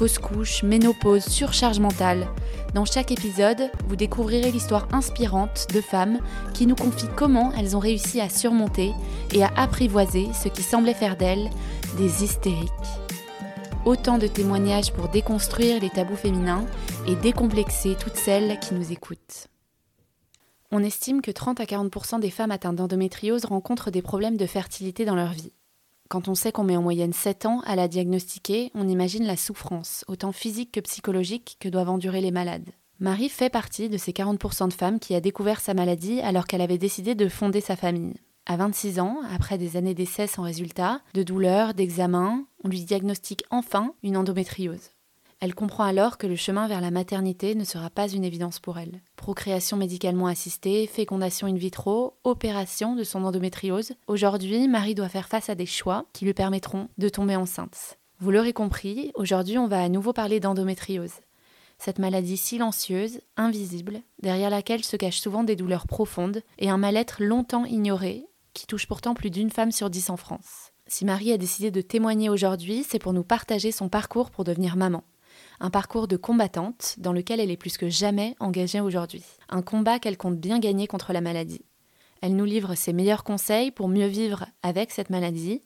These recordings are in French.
fausse couche, ménopause, surcharge mentale. Dans chaque épisode, vous découvrirez l'histoire inspirante de femmes qui nous confient comment elles ont réussi à surmonter et à apprivoiser ce qui semblait faire d'elles des hystériques. Autant de témoignages pour déconstruire les tabous féminins et décomplexer toutes celles qui nous écoutent. On estime que 30 à 40% des femmes atteintes d'endométriose rencontrent des problèmes de fertilité dans leur vie. Quand on sait qu'on met en moyenne 7 ans à la diagnostiquer, on imagine la souffrance, autant physique que psychologique, que doivent endurer les malades. Marie fait partie de ces 40% de femmes qui a découvert sa maladie alors qu'elle avait décidé de fonder sa famille. À 26 ans, après des années d'essais sans résultat, de douleurs, d'examens, on lui diagnostique enfin une endométriose. Elle comprend alors que le chemin vers la maternité ne sera pas une évidence pour elle. Procréation médicalement assistée, fécondation in vitro, opération de son endométriose. Aujourd'hui, Marie doit faire face à des choix qui lui permettront de tomber enceinte. Vous l'aurez compris, aujourd'hui on va à nouveau parler d'endométriose. Cette maladie silencieuse, invisible, derrière laquelle se cachent souvent des douleurs profondes et un mal-être longtemps ignoré, qui touche pourtant plus d'une femme sur dix en France. Si Marie a décidé de témoigner aujourd'hui, c'est pour nous partager son parcours pour devenir maman un parcours de combattante dans lequel elle est plus que jamais engagée aujourd'hui. Un combat qu'elle compte bien gagner contre la maladie. Elle nous livre ses meilleurs conseils pour mieux vivre avec cette maladie,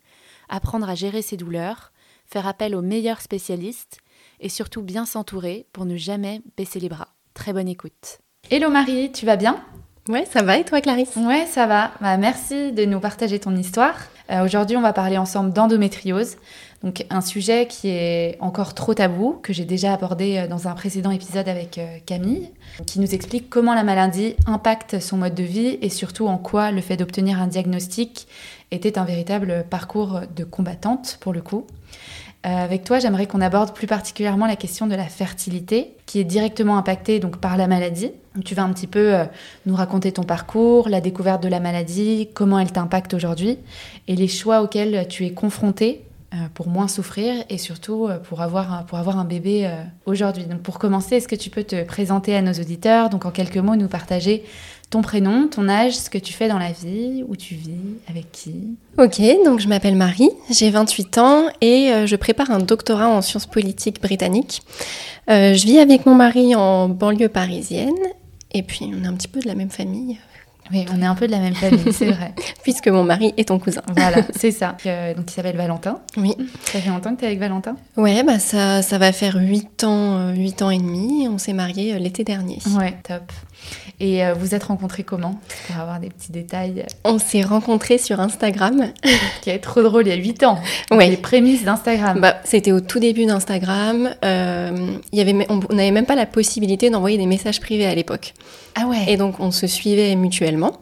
apprendre à gérer ses douleurs, faire appel aux meilleurs spécialistes et surtout bien s'entourer pour ne jamais baisser les bras. Très bonne écoute. Hello Marie, tu vas bien? Ouais, ça va et toi Clarisse? Ouais, ça va. Bah, merci de nous partager ton histoire. Euh, aujourd'hui, on va parler ensemble d'endométriose. Donc un sujet qui est encore trop tabou, que j'ai déjà abordé euh, dans un précédent épisode avec euh, Camille, qui nous explique comment la maladie impacte son mode de vie et surtout en quoi le fait d'obtenir un diagnostic était un véritable parcours de combattante pour le coup. Euh, avec toi, j'aimerais qu'on aborde plus particulièrement la question de la fertilité, qui est directement impactée donc par la maladie. tu vas un petit peu nous raconter ton parcours, la découverte de la maladie, comment elle t'impacte aujourd'hui, et les choix auxquels tu es confrontée euh, pour moins souffrir et surtout euh, pour avoir pour avoir un bébé euh, aujourd'hui. Donc pour commencer, est-ce que tu peux te présenter à nos auditeurs, donc en quelques mots nous partager ton prénom, ton âge, ce que tu fais dans la vie, où tu vis, avec qui Ok, donc je m'appelle Marie, j'ai 28 ans et je prépare un doctorat en sciences politiques britanniques. je vis avec mon mari en banlieue parisienne et puis on est un petit peu de la même famille, oui, on est un peu de la même famille, c'est vrai. Puisque mon mari est ton cousin. Voilà, c'est ça. Euh, donc il s'appelle Valentin. Oui. Ça fait longtemps que tu es avec Valentin? Ouais, bah ça, ça va faire 8 ans, 8 euh, ans et demi. On s'est mariés euh, l'été dernier. Ouais, top. Et vous êtes rencontrés comment? Pour avoir des petits détails. On s'est rencontrés sur Instagram. qui est trop drôle, il y a 8 ans. Ouais. Les prémices d'Instagram. Bah, C'était au tout début d'Instagram. Euh, on n'avait même pas la possibilité d'envoyer des messages privés à l'époque. Ah ouais. Et donc on se suivait mutuellement.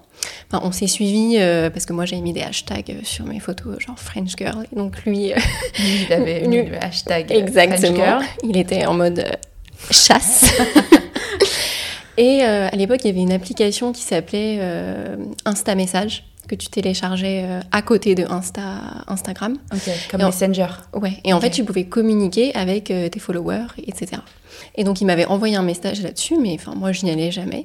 Enfin, on s'est suivi euh, parce que moi j'ai mis des hashtags euh, sur mes photos, genre French Girl. Et donc lui, il avait mis le hashtag Exactement. French Girl. Il était en mode chasse. Et euh, à l'époque, il y avait une application qui s'appelait euh, Insta Message que tu téléchargeais euh, à côté de Insta, Instagram. Ok, comme Messenger. Ouais, et en fait, tu pouvais communiquer avec tes followers, etc. Et donc, il m'avait envoyé un message là-dessus, mais enfin, moi, je n'y allais jamais.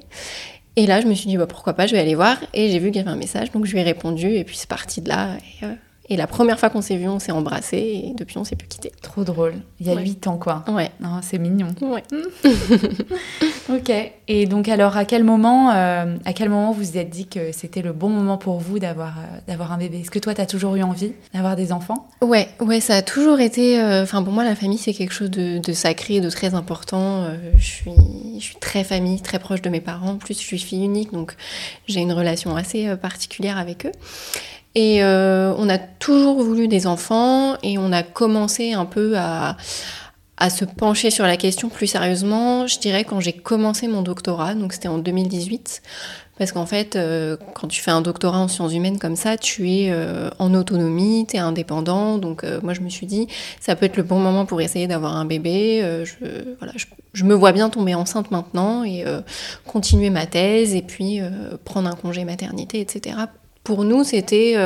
Et là, je me suis dit, bah, pourquoi pas, je vais aller voir. Et j'ai vu qu'il y avait un message, donc je lui ai répondu, et puis c'est parti de là. Et, et la première fois qu'on s'est vu, on s'est embrassé et depuis on s'est plus quitté. Trop drôle. Il y a huit ans quoi. Ouais. c'est mignon. Ouais. ok. Et donc alors à quel moment, euh, à quel moment vous vous êtes dit que c'était le bon moment pour vous d'avoir euh, d'avoir un bébé? Est-ce que toi tu as toujours eu envie d'avoir des enfants? Ouais, ouais, ça a toujours été. Euh, enfin pour moi la famille c'est quelque chose de, de, sacré, de très important. je suis je suis très famille, très proche de mes parents. En plus je suis fille unique donc j'ai une relation assez particulière avec eux. Et euh, on a toujours voulu des enfants et on a commencé un peu à, se pencher sur la question plus sérieusement, je dirais, quand j'ai commencé mon doctorat, donc c'était en 2018, Parce qu'en fait, euh, quand tu fais un doctorat en sciences humaines comme ça, tu es euh, en autonomie, tu es indépendant. Donc moi, je me suis dit, ça peut être le bon moment pour essayer d'avoir un bébé. je, me vois bien tomber enceinte maintenant et continuer ma thèse et puis prendre un congé maternité, etc. Pour nous, c'était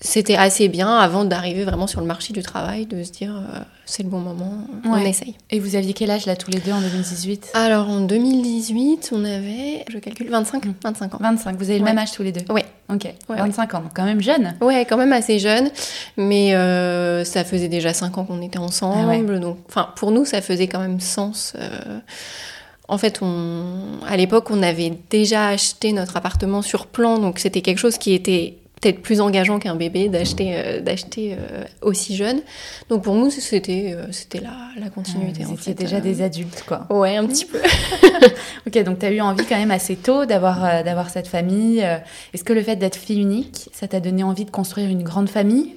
c'était assez bien avant d'arriver vraiment sur le marché du travail, de se dire euh, c'est le bon moment, on essaye. Et vous aviez quel âge là tous les deux en 2018 Alors en 2018, on avait, je calcule, 25, 25 ans. 25, vous avez le même âge tous les deux? Oui. Ok, 25 ans, quand même jeune. Ouais, quand même assez jeune, mais euh, ça faisait déjà 5 ans qu'on était ensemble, ah donc enfin pour nous ça faisait quand même sens. Euh, en fait, on, à l'époque, on avait déjà acheté notre appartement sur plan, donc c'était quelque chose qui était peut-être plus engageant qu'un bébé d'acheter euh, d'acheter euh, aussi jeune. Donc pour nous c'était euh, c'était la, la continuité en fait. déjà des adultes quoi. Ouais, un petit peu. OK, donc tu as eu envie quand même assez tôt d'avoir d'avoir cette famille. Est-ce que le fait d'être fille unique, ça t'a donné envie de construire une grande famille?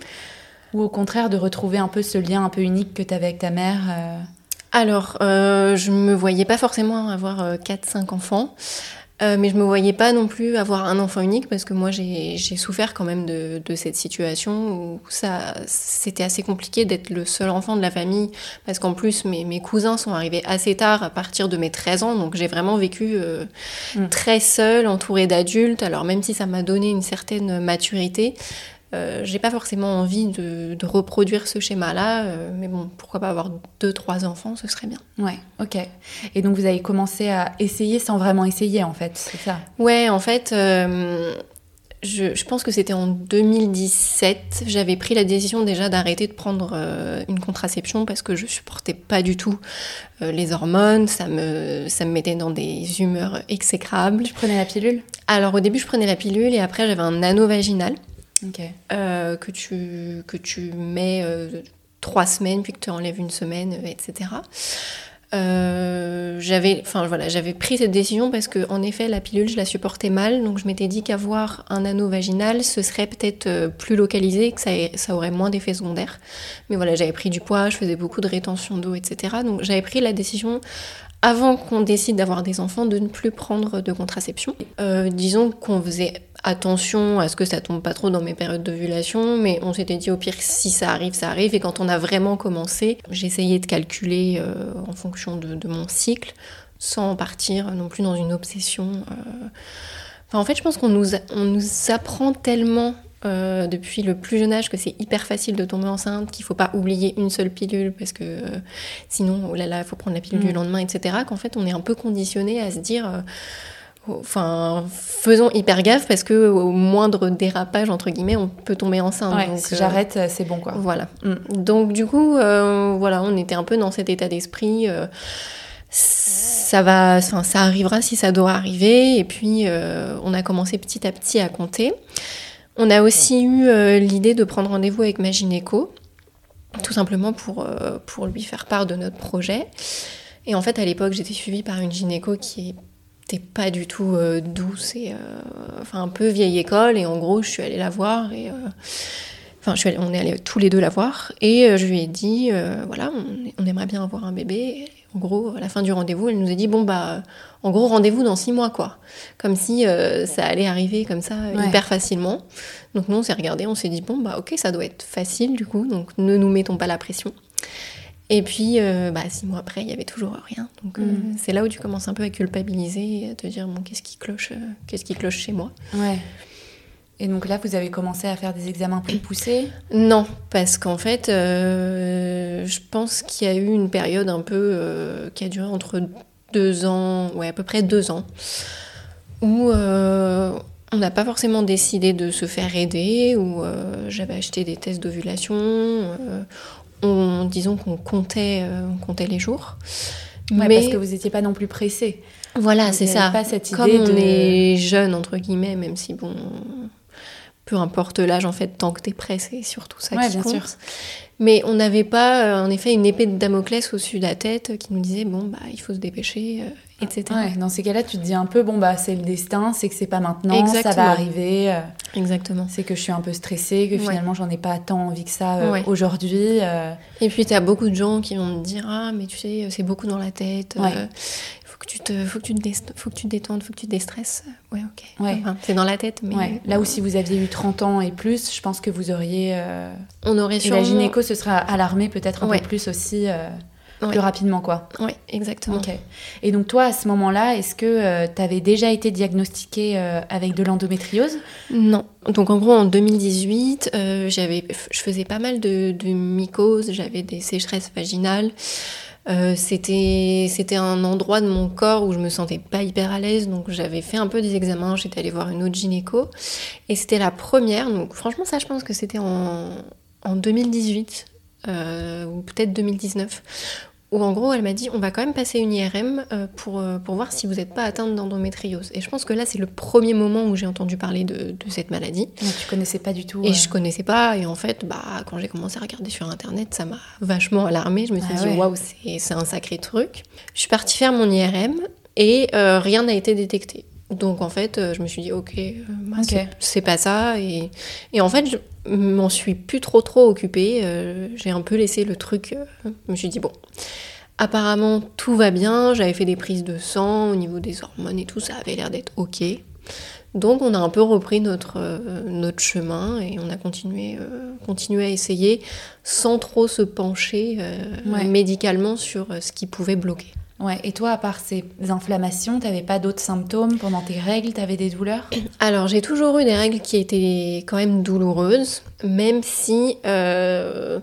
Ou au contraire de retrouver un peu ce lien un peu unique que tu avais avec ta mère Alors, je me voyais pas forcément avoir 4 5 enfants. Euh, mais je me voyais pas non plus avoir un enfant unique parce que moi j'ai souffert quand même de, de, cette situation où ça c'était assez compliqué d'être le seul enfant de la famille parce qu'en plus mes, mes, cousins sont arrivés assez tard à partir de mes 13 ans donc j'ai vraiment vécu euh, mm. très seule entourée d'adultes alors même si ça m'a donné une certaine maturité euh, j'ai pas forcément envie de, reproduire ce schéma-là, euh, mais bon, pourquoi pas avoir deux, trois enfants, ce serait bien. Ouais, ok. Et donc vous avez commencé à essayer sans vraiment essayer, en fait, c'est ça? Ouais, en fait, euh, je, je, pense que c'était en 2017. J'avais pris la décision déjà d'arrêter de prendre une contraception parce que je supportais pas du tout les hormones. Ça me, ça me mettait dans des humeurs exécrables. Tu prenais la pilule? Alors au début, je prenais la pilule et après, j'avais un anneau vaginal. Euh, que, tu, que tu mets euh, trois semaines, puis que tu enlèves une semaine, euh, etc. j'avais, enfin voilà, j'avais pris cette décision parce que en effet la pilule je la supportais mal, donc je m'étais dit qu'avoir un anneau vaginal ce serait peut-être plus localisé, que ça, ça aurait moins d'effets secondaires. Mais voilà, j'avais pris du poids, je faisais beaucoup de rétention d'eau, etc. Donc j'avais pris la décision avant qu'on décide d'avoir des enfants, de ne plus prendre de contraception. Disons qu'on faisait attention à ce que ça tombe pas trop dans mes périodes d'ovulation, mais on s'était dit au pire si ça arrive, ça arrive. Et quand on a vraiment commencé, j'essayais de calculer euh, en fonction de, mon cycle, sans partir non plus dans une obsession. Euh. Enfin, en fait, je pense qu'on nous, on nous apprend tellement euh, depuis le plus jeune âge que c'est hyper facile de tomber enceinte, qu'il faut pas oublier une seule pilule parce que euh, sinon, oh là là, il faut prendre la pilule du mm. lendemain, etc. Qu'en fait, on est un peu conditionné à se dire, euh, enfin, faisons hyper gaffe parce que au moindre dérapage entre guillemets, on peut tomber enceinte. donc, si j'arrête, c'est bon quoi. Voilà. Mm. Donc du coup, voilà, on était un peu dans cet état d'esprit ça va, ça arrivera si ça doit arriver. Et puis, on a commencé petit à petit à compter. On a aussi eu euh, l'idée de prendre rendez-vous avec ma gynéco, tout simplement pour, euh, pour lui faire part de notre projet. Et en fait, à l'époque, j'étais suivie par une gynéco qui pas du tout euh, douce et enfin un peu vieille école. Et en gros, je suis allée la voir et enfin, je suis on est allés tous les deux la voir et je lui ai dit voilà, on, aimerait bien avoir un bébé. En gros, à la fin du rendez-vous, elle nous a dit bon bah, en gros rendez-vous dans six mois quoi, comme si euh, ça allait arriver comme ça hyper facilement. Donc nous on s'est regardé, on s'est dit bon bah ok ça doit être facile du coup, donc ne nous mettons pas la pression. Et puis euh, bah, six mois après il y avait toujours rien. Donc euh, mm. c'est là où tu commences un peu à culpabiliser et à te dire bon qu'est-ce qui cloche, qu'est-ce qui cloche chez moi? Ouais. Et donc là, vous avez commencé à faire des examens plus poussés? Non, parce qu'en fait, euh, je pense qu'il y a eu une période un peu euh, qui a duré entre deux ans, ouais, à peu près deux ans, où euh, on n'a pas forcément décidé de se faire aider, où j'avais acheté des tests d'ovulation, on, disons qu'on comptait, on comptait les jours. mais parce que vous n'étiez pas non plus pressé. Voilà, c'est ça. Pas cette idée Comme on est jeune entre guillemets, même si bon, peu importe l'âge en fait, tant que t'es c'est surtout ça qui bien compte. Sûr. Mais on n'avait pas, euh, en effet, une épée de Damoclès au-dessus de la tête qui nous disait bon bah il faut se dépêcher, euh, dans ces cas-là, tu te dis un peu bon bah c'est le destin, c'est que c'est pas maintenant, ça va arriver. Euh, Exactement. C'est que je suis un peu stressée, que finalement j'en ai pas tant envie que ça aujourd'hui. Et puis tu as beaucoup de gens qui vont me dire ah mais tu sais c'est beaucoup dans la tête tu te, faut que tu te, faut que tu détendes, faut que tu déstresses. Ouais, ok. Ouais. c'est dans la tête, mais. Ouais. Là où si vous aviez eu 30 ans et plus, je pense que vous auriez. euh, On aurait Et sûrement. la gynéco se sera alarmée peut-être un Ouais. peu plus aussi, euh, Ouais. plus rapidement, quoi. Ouais, exactement. Et donc toi, à ce moment-là, est-ce que tu avais déjà été diagnostiquée euh, avec de l'endométriose? Non. Donc en gros, en 2018, euh, j'avais, je faisais pas mal de, de mycoses, j'avais des sécheresses vaginales. Euh, c'était, c'était un endroit de mon corps où je me sentais pas hyper à l'aise, donc j'avais fait un peu des examens, j'étais allée voir une autre gynéco, et c'était la première, donc franchement ça je pense que c'était en, en 2018, euh, ou peut-être 2019, où en gros elle m'a dit on va quand même passer une IRM euh, pour, euh, pour voir si vous n'êtes pas atteinte d'endométriose. Et je pense que là c'est le premier moment où j'ai entendu parler de, de cette maladie. Donc, Tu connaissais pas du tout Et euh, je connaissais pas, et en fait, bah, quand j'ai commencé à regarder sur internet, ça m'a vachement alarmée. Je me suis Ah dit, ouais. waouh, c'est c'est un sacré truc. Je suis partie faire mon IRM et euh, rien n'a été détecté. Donc en fait, euh, je me suis dit, ok, euh, bah, c'est- pas ça. Et, et en fait, je m'en suis plus trop trop occupée. euh, j'ai un peu laissé le truc. je me suis dit, bon. Apparemment, tout va bien. J'avais fait des prises de sang au niveau des hormones et tout, ça avait l'air d'être ok. Donc on a un peu repris notre, euh, notre chemin et on a continué, euh, continué à essayer sans trop se pencher Ouais. médicalement sur ce qui pouvait bloquer. Ouais. Et toi, à part ces inflammations, t'avais pas d'autres symptômes pendant tes règles? T'avais des douleurs? Alors j'ai toujours eu des règles qui étaient quand même douloureuses, même si euh,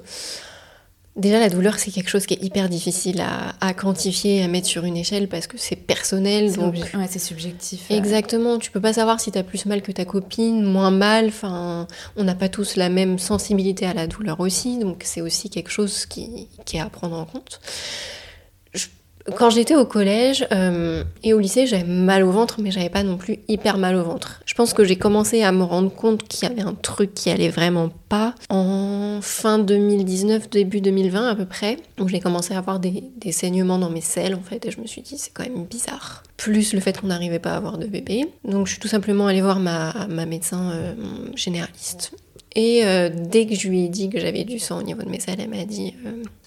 déjà la douleur c'est quelque chose qui est hyper difficile à, à quantifier, à mettre sur une échelle parce que c'est personnel. C'est Donc ouais, c'est subjectif. Exactement, tu peux pas savoir si t'as plus mal que ta copine, moins mal, enfin, on n'a pas tous la même sensibilité à la douleur aussi, donc c'est aussi quelque chose qui, qui est à prendre en compte. Quand j'étais au collège euh, et au lycée, j'avais mal au ventre, mais j'avais pas non plus hyper mal au ventre. Je pense que j'ai commencé à me rendre compte qu'il y avait un truc qui allait vraiment pas en fin 2019, début 2020 à peu près, où j'ai commencé à avoir des, saignements dans mes selles en fait, et je me suis dit c'est quand même bizarre. Plus le fait qu'on n'arrivait pas à avoir de bébé. Donc je suis tout simplement allée voir ma, médecin euh, généraliste. Et euh, dès que je lui ai dit que j'avais du sang au niveau de mes selles, elle m'a dit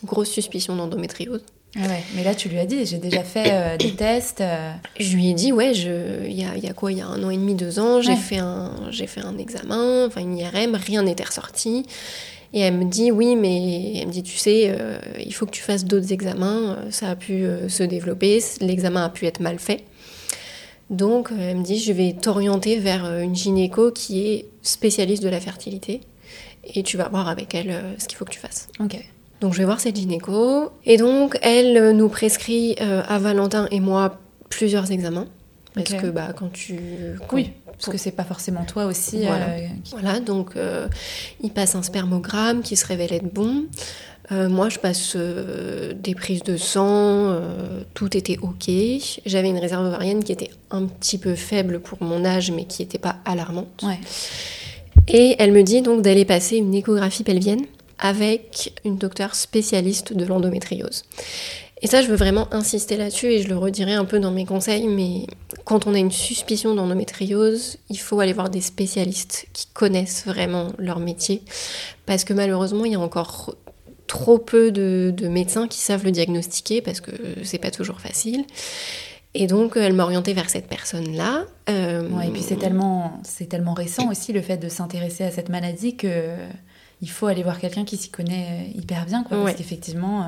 grosse suspicion d'endométriose. Ah ouais. Mais là, tu lui as dit, j'ai déjà fait euh, des tests. euh, Je lui ai dit, ouais, il y a, il y a quoi Il y a un an et demi, deux ans, j'ai Ouais. fait, un, j'ai fait un examen, enfin une IRM, rien n'était ressorti. Et elle me dit, oui, mais elle me dit, tu sais, euh, il faut que tu fasses d'autres examens, ça a pu se développer, l'examen a pu être mal fait. Donc, elle me dit, je vais t'orienter vers une gynéco qui est spécialiste de la fertilité. Et tu vas voir avec elle ce qu'il faut que tu fasses. Ok. Donc je vais voir cette gynéco. Et donc elle euh, nous prescrit euh, à Valentin et moi plusieurs examens. Parce que bah, quand tu... quand- Oui, parce que c'est pas forcément toi aussi. Voilà. euh, qui- Voilà, donc euh, il passe un spermogramme qui se révèle être bon. Euh, moi, je passe euh, des prises de sang, euh, tout était ok. J'avais une réserve ovarienne qui était un petit peu faible pour mon âge, mais qui n'était pas alarmante. Ouais. Et elle me dit donc d'aller passer une échographie pelvienne avec une docteure spécialiste de l'endométriose. Et ça, je veux vraiment insister là-dessus et je le redirai un peu dans mes conseils, mais quand on a une suspicion d'endométriose, il faut aller voir des spécialistes qui connaissent vraiment leur métier, parce que malheureusement, il y a encore trop peu de, de médecins qui savent le diagnostiquer, parce que c'est pas toujours facile. Et donc, elle m'a orientée vers cette personne-là. Euh, et puis c'est tellement, c'est tellement récent aussi le fait de s'intéresser à cette maladie que il faut aller voir quelqu'un qui s'y connaît euh, hyper bien, quoi, Ouais. parce qu'effectivement, euh,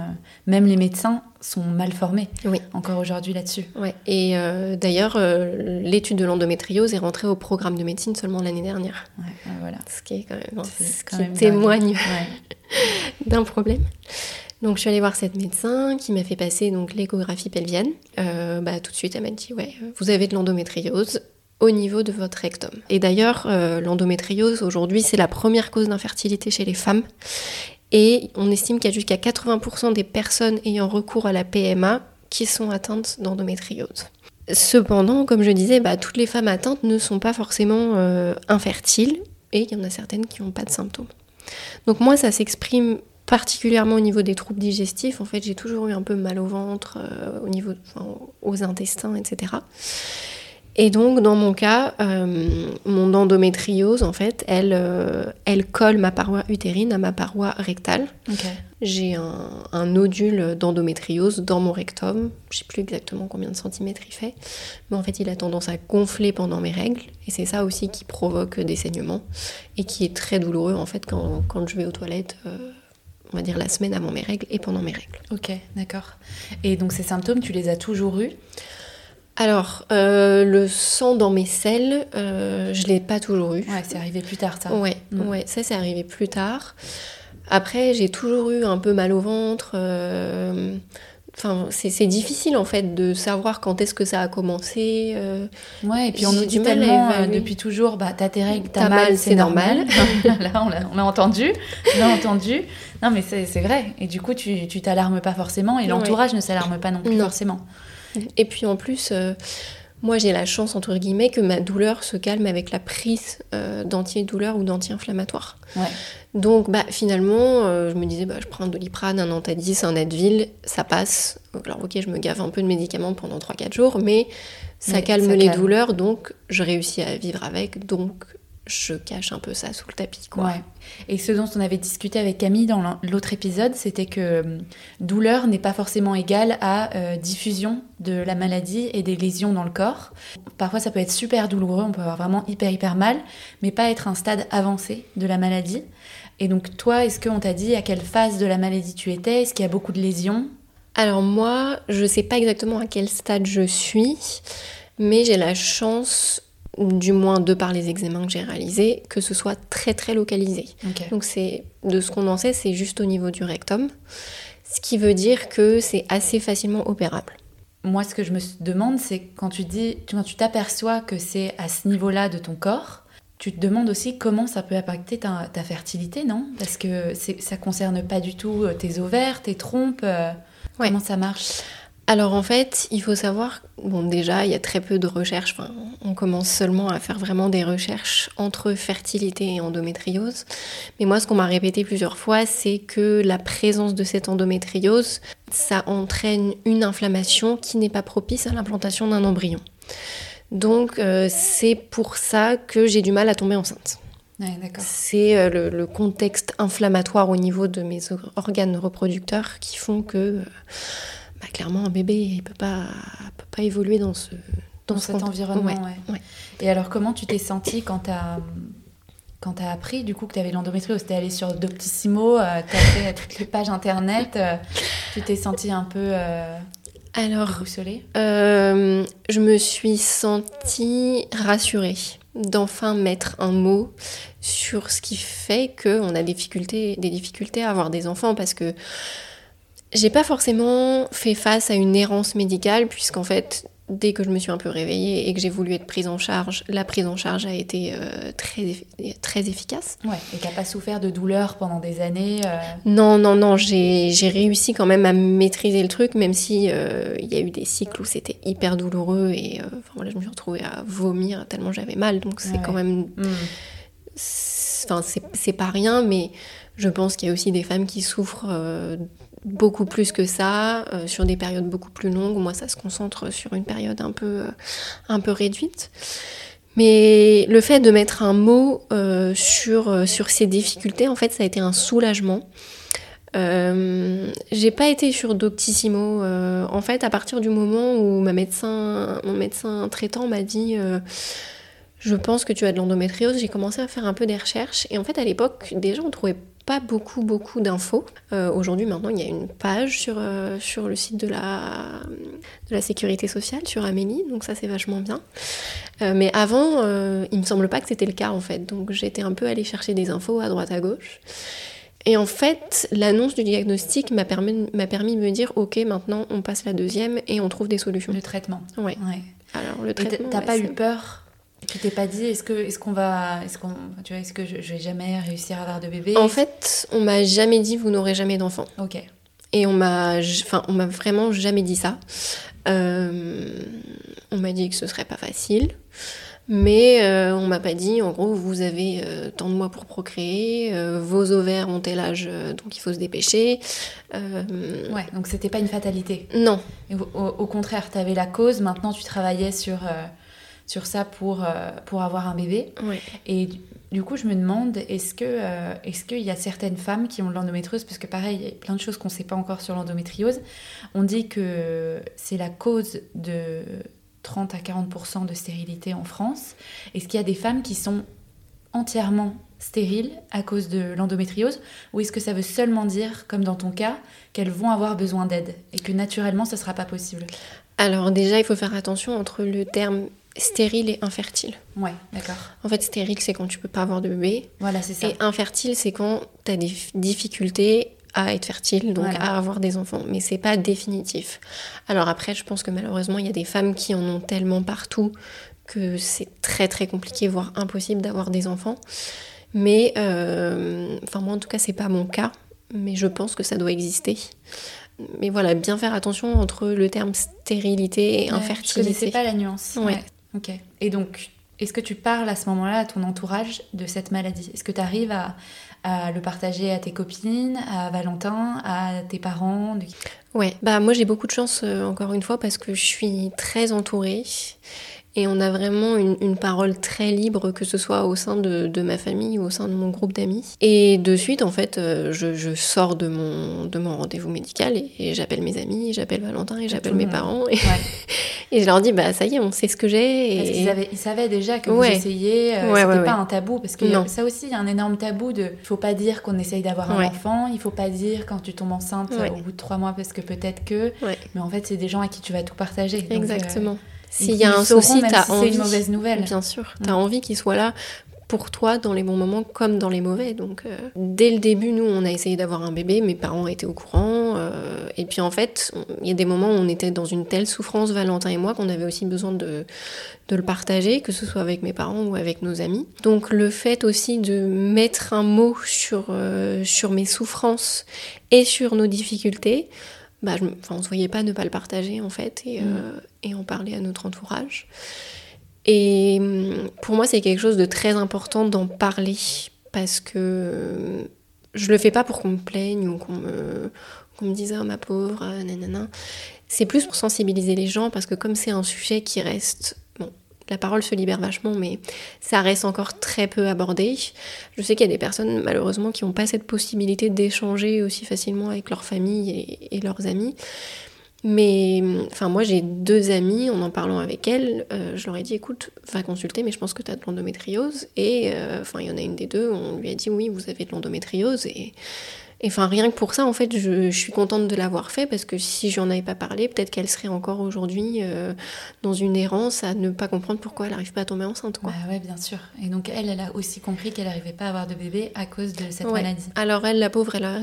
même les médecins sont mal formés Oui. encore aujourd'hui là-dessus. Ouais, et euh, d'ailleurs, euh, l'étude de l'endométriose est rentrée au programme de médecine seulement l'année dernière. Ouais, voilà. Ce qui est quand même, C'est ce quand qui même témoigne d'un problème. Donc je suis allée voir cette médecin qui m'a fait passer donc l'échographie pelvienne. Euh, bah, tout de suite, elle m'a dit ouais, vous avez de l'endométriose au niveau de votre rectum. Et d'ailleurs, euh, l'endométriose aujourd'hui, c'est la première cause d'infertilité chez les femmes. Et on estime qu'il y a jusqu'à 80% des personnes ayant recours à la PMA qui sont atteintes d'endométriose. Cependant, comme je disais, bah, toutes les femmes atteintes ne sont pas forcément euh, infertiles et il y en a certaines qui n'ont pas de symptômes. Donc moi, ça s'exprime particulièrement au niveau des troubles digestifs. En fait, j'ai toujours eu un peu mal au ventre, euh, au niveau, enfin, aux intestins, etc. Et donc, dans mon cas, euh, mon endométriose, en fait, elle, euh, elle colle ma paroi utérine à ma paroi rectale. J'ai un, un, nodule d'endométriose dans mon rectum. Je sais plus exactement combien de centimètres il fait. Mais en fait, il a tendance à gonfler pendant mes règles. Et c'est ça aussi qui provoque des saignements. Et qui est très douloureux, en fait, quand, quand je vais aux toilettes. Euh, on va dire la semaine avant mes règles et pendant mes règles. Ok, d'accord. Et donc ces symptômes, tu les as toujours eus? Alors, euh, le sang dans mes selles, euh, je l'ai pas toujours eu. Ouais, c'est arrivé plus tard, ça. Ouais, mm. ouais ça c'est arrivé plus tard. Après, j'ai toujours eu un peu mal au ventre. Euh, enfin, c'est difficile en fait de savoir quand est-ce que ça a commencé. Euh. Ouais, et puis on nous dit tellement depuis toujours, bah t'as tes règles, t'as mal, c'est normal. Là, on l'a entendu, on l'a entendu. Non, mais c'est vrai. Et du coup, tu t'alarmes pas forcément, et l'entourage ne s'alarme pas non plus forcément. Et puis en plus, euh, moi j'ai la chance, entre guillemets, que ma douleur se calme avec la prise euh, d'anti-douleur ou d'anti-inflammatoire. Donc bah, finalement, euh, je me disais, bah, je prends un doliprane, un Antadis, un Advil, ça passe. Alors ok, je me gave un peu de médicaments pendant 3-4 jours, mais ça calme les douleurs, donc je réussis à vivre avec, donc je cache un peu ça sous le tapis. Quoi. Et ce dont on avait discuté avec Camille dans l'autre épisode, c'était que euh, douleur n'est pas forcément égale à euh, diffusion de la maladie et des lésions dans le corps. Parfois, ça peut être super douloureux, on peut avoir vraiment hyper hyper mal, mais pas être un stade avancé de la maladie. Et donc, toi, est-ce qu'on t'a dit à quelle phase de la maladie tu étais? Est-ce qu'il y a beaucoup de lésions? Alors moi, je sais pas exactement à quel stade je suis, mais j'ai la chance du moins de par les examens que j'ai réalisés, que ce soit très très localisé. Donc c'est de ce qu'on en sait, c'est juste au niveau du rectum, ce qui veut dire que c'est assez facilement opérable. Moi, ce que je me demande, c'est quand tu dis, quand tu t'aperçois que c'est à ce niveau-là de ton corps, tu te demandes aussi comment ça peut impacter ta, fertilité, non? Parce que ça concerne pas du tout euh, tes ovaires, tes trompes. Euh, comment ça marche? Alors en fait, il faut savoir, bon déjà, il y a très peu de recherches, enfin, on commence seulement à faire vraiment des recherches entre fertilité et endométriose. Mais moi, ce qu'on m'a répété plusieurs fois, c'est que la présence de cette endométriose, ça entraîne une inflammation qui n'est pas propice à l'implantation d'un embryon. Donc euh, c'est pour ça que j'ai du mal à tomber enceinte. c'est euh, le, contexte inflammatoire au niveau de mes organes reproducteurs qui font que... Euh, bah, clairement, un bébé, il peut pas, peut pas évoluer dans ce dans, cet environnement. Et alors, comment tu t'es sentie quand tu as quand tu as appris du coup que tu avais l'endométriose, tu es allée sur Doctissimo, euh, tu as fait toutes les pages internet, euh, tu t'es sentie un peu euh, Alors, euh, je me suis sentie rassurée d'enfin mettre un mot sur ce qui fait qu'on a des difficultés, des difficultés à avoir des enfants parce que j'ai pas forcément fait face à une errance médicale, puisqu'en fait, dès que je me suis un peu réveillée et que j'ai voulu être prise en charge, la prise en charge a été euh, très, très efficace. Ouais, et qui n'a pas souffert de douleur pendant des années euh? Non, non, non, j'ai réussi quand même à maîtriser le truc, même si euh, il y a eu des cycles où c'était hyper douloureux et enfin, voilà, je me suis retrouvée à vomir tellement j'avais mal, donc c'est quand même. Hmm. Enfin, c'est pas rien, mais je pense qu'il y a aussi des femmes qui souffrent beaucoup plus que ça, euh, sur des périodes beaucoup plus longues. Moi, ça se concentre sur une période un peu, euh, réduite. Mais le fait de mettre un mot euh, sur, sur ces difficultés, en fait, ça a été un soulagement. j'ai pas été sur Doctissimo. en fait, à partir du moment où mon médecin traitant m'a dit Je pense que tu as de l'endométriose, j'ai commencé à faire un peu des recherches. Et en fait, à l'époque, déjà, on trouvait pas beaucoup beaucoup d'infos. Euh, aujourd'hui maintenant il y a une page sur, euh, sur le site de la, de la sécurité sociale, sur Amélie, donc ça c'est vachement bien. Euh, mais avant il me semble pas que c'était le cas en fait, donc j'étais un peu allée chercher des infos à droite à gauche. Et en fait, l'annonce du diagnostic m'a permis, permis de me dire, ok, maintenant on passe la deuxième et on trouve des solutions. Le traitement. Ouais. ouais. Alors le traitement. T'as pas eu peur tu t'es pas dit, est-ce que, est-ce qu'on va, est-ce qu'on, tu vois, est-ce que je, vais jamais réussir à avoir de bébé? En fait, on m'a jamais dit, vous n'aurez jamais d'enfant. Ok. Et on m'a, enfin, on m'a vraiment jamais dit ça. Euh, on m'a dit que ce serait pas facile, mais euh, on m'a pas dit, en gros, vous avez euh, tant de mois pour procréer, vos ovaires ont tel âge, donc il faut se dépêcher. Ouais, donc c'était pas une fatalité. Non. au, au, contraire, tu avais la cause. Maintenant, tu travaillais sur sur ça pour, euh, pour avoir un bébé. Et du- du coup, je me demande, est-ce que euh, est-ce qu'il y a certaines femmes qui ont de l'endométriose? Parce que pareil, il y a plein de choses qu'on ne sait pas encore sur l'endométriose. On dit que c'est la cause de 30 à 40% de stérilité en France. Est-ce qu'il y a des femmes qui sont entièrement stériles à cause de l'endométriose? Ou est-ce que ça veut seulement dire, comme dans ton cas, qu'elles vont avoir besoin d'aide et que naturellement, ce ne sera pas possible? Alors déjà, il faut faire attention entre le terme stérile et infertile. Ouais, d'accord. En fait, stérile, c'est quand tu peux pas avoir de bébé. Voilà, c'est ça. Et infertile, c'est quand tu as des difficultés à être fertile, donc Voilà. à avoir des enfants. Mais c'est pas définitif. Alors après, je pense que malheureusement, il y a des femmes qui en ont tellement partout que c'est très très compliqué, voire impossible d'avoir des enfants. Mais, euh, enfin moi en tout cas, c'est pas mon cas, mais je pense que ça doit exister. Mais voilà, bien faire attention entre le terme stérilité et Ouais, infertilité. Je connaissais pas la nuance. Ouais. Ok. Et donc, est-ce que tu parles à ce moment-là à ton entourage de cette maladie? Est-ce que tu arrives à, à le partager à tes copines, à Valentin, à tes parents? Ouais, bah moi j'ai beaucoup de chance euh, encore une fois parce que je suis très entourée et on a vraiment une, une parole très libre que ce soit au sein de, de ma famille ou au sein de mon groupe d'amis. Et de suite en fait euh, je, je sors de mon, de mon rendez-vous médical et, et j'appelle mes amis, j'appelle Valentin et j'appelle mes parents et, Ouais. et je leur dis bah ça y est on sait ce que j'ai Parce et qu'ils avaient- ils savaient déjà que Ouais. vous essayiez, euh, Ouais, c'était pas un tabou. Parce que Non. ça aussi, il y a un énorme tabou de il faut pas dire qu'on essaye d'avoir un enfant, il faut pas dire quand tu tombes enceinte au bout de trois mois parce que peut-être que. Mais en fait, c'est des gens à qui tu vas tout partager. Donc, euh, exactement. S'il y a un souci, si envie. C'est une mauvaise nouvelle. Bien sûr, tu as envie qu'il soit là pour toi dans les bons moments comme dans les mauvais. Donc, euh, dès le début, nous, on a essayé d'avoir un bébé, mes parents étaient au courant. euh, et puis, en fait, il y a des moments où on était dans une telle souffrance, Valentin et moi, qu'on avait aussi besoin de, de le partager, que ce soit avec mes parents ou avec nos amis. Donc, le fait aussi de mettre un mot sur, euh, sur mes souffrances et sur nos difficultés, bah, je, on ne se voyait pas ne pas le partager, en fait, et, Mm. euh, et en parler à notre entourage. Et hum, pour moi, c'est quelque chose de très important d'en parler parce que euh, je le fais pas pour qu'on me plaigne ou qu'on me, me dise ah ma pauvre, nanana. C'est plus pour sensibiliser les gens parce que comme c'est un sujet qui reste la parole se libère vachement, mais ça reste encore très peu abordé. Je sais qu'il y a des personnes malheureusement qui n'ont pas cette possibilité d'échanger aussi facilement avec leur famille et, leurs amis. Mais enfin, moi j'ai deux amies, en en parlant avec elles, euh, je leur ai dit écoute, va consulter, mais je pense que tu as de l'endométriose. Et euh, enfin, il y en a une des deux, on lui a dit oui, vous avez de l'endométriose. Et et enfin, rien que pour ça, en fait, je, je suis contente de l'avoir fait parce que si j'en avais pas parlé, peut-être qu'elle serait encore aujourd'hui euh, dans une errance à ne pas comprendre pourquoi elle n'arrive pas à tomber enceinte. Quoi. Bah ouais, bien sûr. Et donc elle, elle a aussi compris qu'elle n'arrivait pas à avoir de bébé à cause de cette Ouais. maladie. Alors elle, la pauvre, elle, a,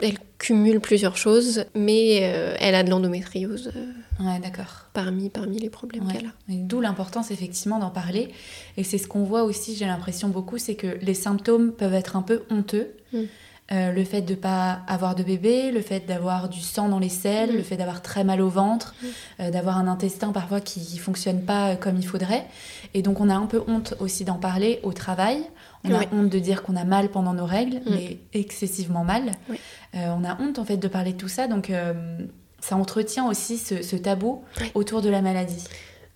elle cumule plusieurs choses, mais euh, elle a de l'endométriose euh, Ouais, d'accord. parmi, parmi les problèmes Ouais. qu'elle a. D'où l'importance effectivement d'en parler. Et c'est ce qu'on voit aussi, j'ai l'impression beaucoup, c'est que les symptômes peuvent être un peu honteux. Mm. Euh, le fait de ne pas avoir de bébé, le fait d'avoir du sang dans les selles, Mm. le fait d'avoir très mal au ventre, Mm. euh, d'avoir un intestin parfois qui ne fonctionne pas euh, comme il faudrait. Et donc on a un peu honte aussi d'en parler au travail. On a honte de dire qu'on a mal pendant nos règles, Mm. mais excessivement mal. Oui. Euh, on a honte en fait de parler de tout ça. Donc ça entretient aussi ce, ce tabou autour de la maladie.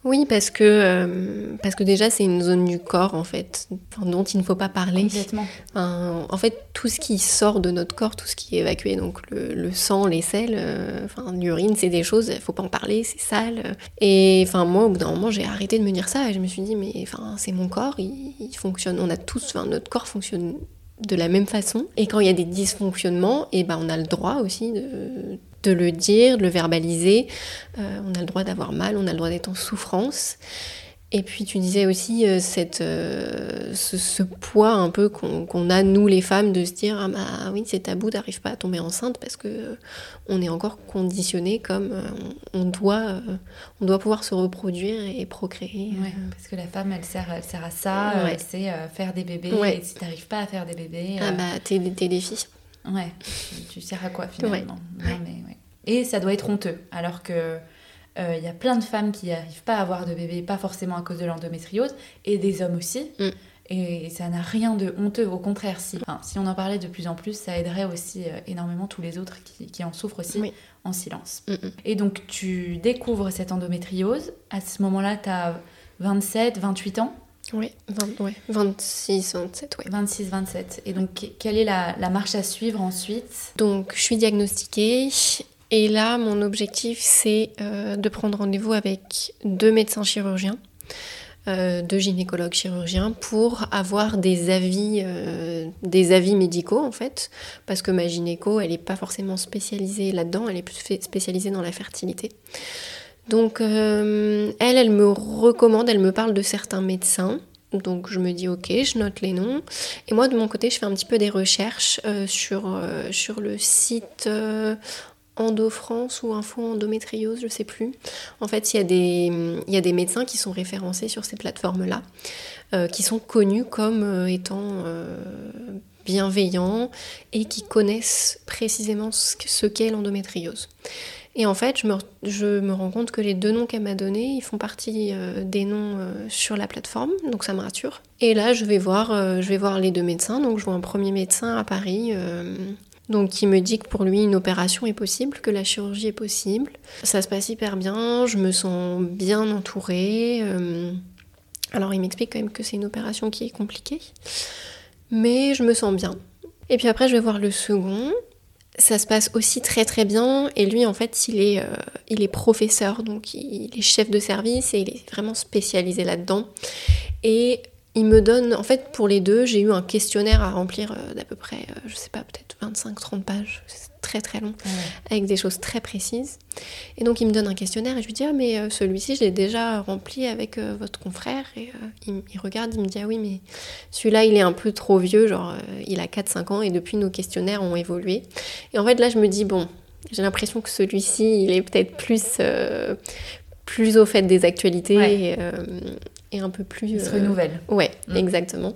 Oui, parce que, euh, parce que déjà, c'est une zone du corps, en fait, dont il ne faut pas parler. Complètement. Enfin, en fait, tout ce qui sort de notre corps, tout ce qui est évacué, donc le, le sang, les selles, euh, enfin, l'urine, c'est des choses, il faut pas en parler, c'est sale. Et enfin, moi, au bout d'un moment, j'ai arrêté de me dire ça et je me suis dit, mais enfin, c'est mon corps, il, il fonctionne, on a tous, enfin, notre corps fonctionne de la même façon. Et quand il y a des dysfonctionnements, et ben, on a le droit aussi de, de le dire, de le verbaliser. Euh, on a le droit d'avoir mal, on a le droit d'être en souffrance. Et puis tu disais aussi euh, cette, euh, ce, ce poids un peu qu'on a, nous les femmes, de se dire Ah bah oui, c'est tabou, t'arrives pas à tomber enceinte parce que on est encore conditionné comme on, on doit, on doit pouvoir se reproduire et procréer. Ouais, parce que la femme, elle sert, elle sert à ça, Ouais. c'est faire des bébés. Ouais. Et si t'arrives pas à faire des bébés, Ah bah t'es t'es des filles. Ouais, tu, sers à quoi finalement Non, mais, ouais. Et ça doit être honteux, alors que euh, il y a plein de femmes qui n'arrivent pas à avoir de bébés, pas forcément à cause de l'endométriose, et des hommes aussi. Mm. Et ça n'a rien de honteux, au contraire. Si, enfin, si on en parlait de plus en plus, ça aiderait aussi euh, énormément tous les autres qui, qui en souffrent aussi Oui. en silence. Mm, mm. Et donc tu découvres cette endométriose. À ce moment-là, tu as 27, 28 ans Oui, 26, 27, oui. 26, 27. Et donc, quelle est la, marche à suivre ensuite? Donc, je suis diagnostiquée. Et là, mon objectif, c'est euh, de prendre rendez-vous avec deux médecins chirurgiens, euh, deux gynécologues chirurgiens, pour avoir des avis, euh, des avis médicaux, en fait. Parce que ma gynéco, elle n'est pas forcément spécialisée là-dedans, elle est plus spécialisée dans la fertilité. Donc euh, elle, elle me recommande, elle me parle de certains médecins. Donc je me dis ok, je note les noms. Et moi de mon côté, je fais un petit peu des recherches euh, sur, euh, sur le site EndoFrance ou Info Endométriose, je sais plus. En fait, il y, a des, il y a des médecins qui sont référencés sur ces plateformes-là, qui sont connus comme étant bienveillants et qui connaissent précisément ce qu'est l'endométriose. Et en fait, je me, rends compte que les deux noms qu'elle m'a donnés, ils font partie euh, des noms euh, sur la plateforme, donc ça me rassure. Et là, je vais voir, euh, je vais voir les deux médecins. Donc, je vois un premier médecin à Paris. Donc qui me dit que pour lui une opération est possible, que la chirurgie est possible. Ça se passe hyper bien, je me sens bien entourée. alors il m'explique quand même que c'est une opération qui est compliquée, mais je me sens bien. Et puis après je vais voir le second, ça se passe aussi très très bien. Et lui en fait il est, euh, il est professeur donc il est chef de service et il est vraiment spécialisé là-dedans. Et il me donne en fait pour les deux j'ai eu un questionnaire à remplir euh, d'à peu près euh, je sais pas peut-être 25-30 pages très très long, avec des choses très précises. Et donc il me donne un questionnaire et je lui dis Ah, mais euh, celui-ci, je l'ai déjà rempli avec euh, votre confrère. Et euh, il, regarde, il me dit Ah oui, mais celui-là, il est un peu trop vieux, genre il a 4-5 ans et depuis nos questionnaires ont évolué. Et en fait, là, je me dis Bon, j'ai l'impression que celui-ci, il est peut-être plus, plus au fait des actualités et, un peu plus. Il se renouvelle. Ouais, mm. exactement.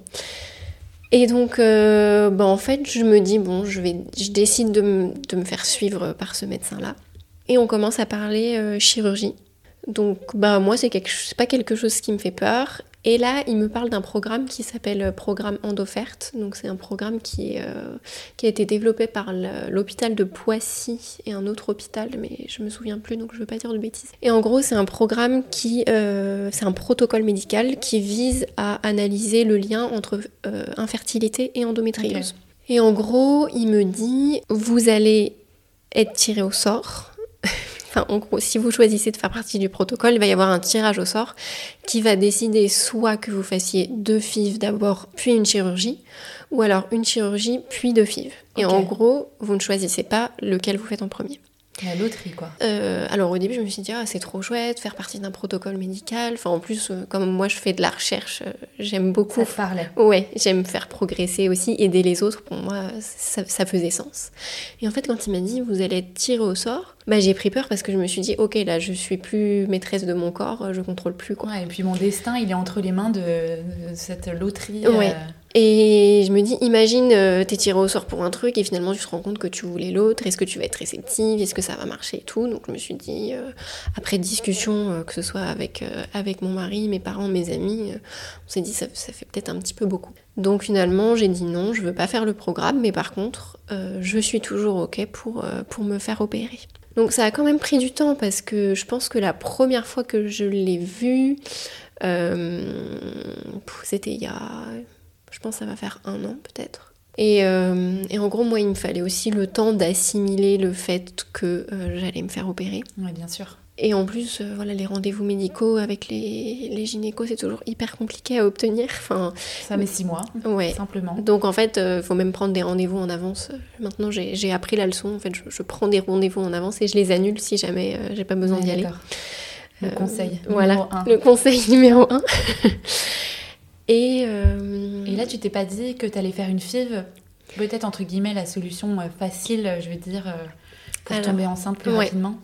Et donc, euh, bah, en fait, je me dis, bon, je, vais, je décide de, me faire suivre par ce médecin-là. Et on commence à parler euh, chirurgie. Donc, bah, moi, c'est pas quelque chose qui me fait peur. Et là, il me parle d'un programme qui s'appelle euh, Programme Endoferte. Donc, c'est un programme qui, euh, qui a été développé par l'hôpital de Poissy et un autre hôpital, mais je me souviens plus, donc je veux pas dire de bêtises. Et en gros, c'est un programme qui, euh, c'est un protocole médical qui vise à analyser le lien entre infertilité et endométriose. Et en gros, il me dit, vous allez être tiré au sort Enfin, en gros, si vous choisissez de faire partie du protocole, il va y avoir un tirage au sort qui va décider soit que vous fassiez deux FIV d'abord, puis une chirurgie, ou alors une chirurgie, puis deux FIV. Et en gros, vous ne choisissez pas lequel vous faites en premier. La loterie, quoi. Euh, alors au début, je me suis dit, ah, c'est trop chouette, faire partie d'un protocole médical. Enfin, en plus, euh, comme moi, je fais de la recherche, euh, j'aime beaucoup. Ça parlait. Ouais, j'aime faire progresser aussi, aider les autres. Pour moi, ça, ça faisait sens. Et en fait, quand il m'a dit, vous allez être tiré au sort, bah, j'ai pris peur parce que je me suis dit, ok, là, je suis plus maîtresse de mon corps, je contrôle plus, quoi. Ouais, et puis mon destin, il est entre les mains de, cette loterie. Ouais. Et je me dis, imagine, euh, t'es tiré au sort pour un truc et finalement tu te rends compte que tu voulais l'autre. Est-ce que tu vas être réceptive? Est-ce que ça va marcher et tout? Donc je me suis dit, euh, après discussion, euh, que ce soit avec, avec mon mari, mes parents, mes amis, on s'est dit, ça, ça fait peut-être un petit peu beaucoup. Donc finalement, j'ai dit non, je veux pas faire le programme, mais par contre, je suis toujours OK pour, pour me faire opérer. Donc ça a quand même pris du temps parce que je pense que la première fois que je l'ai vu, c'était il y a je pense que ça va faire un an peut-être. Et, euh, et, en gros, moi, il me fallait aussi le temps d'assimiler le fait que euh, j'allais me faire opérer. Oui, bien sûr. Et en plus, euh, voilà, les rendez-vous médicaux avec les, les gynécos, c'est toujours hyper compliqué à obtenir. Enfin, ça met six mois, ouais. simplement. Donc en fait, il faut même prendre des rendez-vous en avance. Maintenant, j'ai appris la leçon. En fait, je, je prends des rendez-vous en avance et je les annule si jamais j'ai pas besoin d'y aller. Le conseil. Voilà, le conseil numéro un. Euh, Et, là, tu t'es pas dit que tu allais faire une FIV Peut-être, entre guillemets, la solution euh, facile, je veux dire, euh, pour tomber enceinte plus rapidement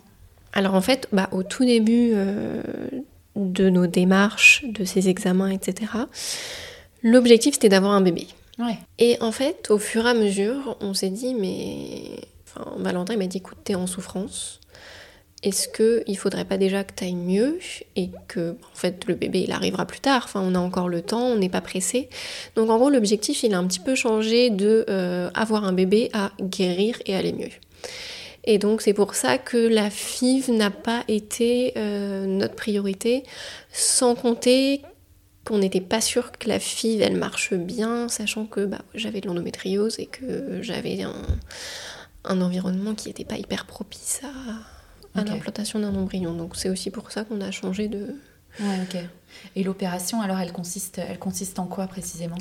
Alors, en fait, bah, au tout début de nos démarches, de ces examens, etc., l'objectif, c'était d'avoir un bébé. Ouais. Et en fait, au fur et à mesure, on s'est dit, mais... Enfin, Valentin, m'a dit, écoute, t'es en souffrance est-ce qu'il ne faudrait pas déjà que tu ailles mieux et que en fait le bébé il arrivera plus tard, enfin on a encore le temps, on n'est pas pressé. Donc en gros l'objectif il a un petit peu changé de euh, avoir un bébé à guérir et aller mieux. Et donc c'est pour ça que la FIV n'a pas été euh, notre priorité, sans compter qu'on n'était pas sûr que la FIV elle marche bien, sachant que bah, j'avais de l'endométriose et que j'avais un, environnement qui n'était pas hyper propice à, à l'implantation d'un embryon. Donc c'est aussi pour ça qu'on a changé de. Ouais, ok. Et l'opération, alors, elle consiste, elle consiste en quoi précisément?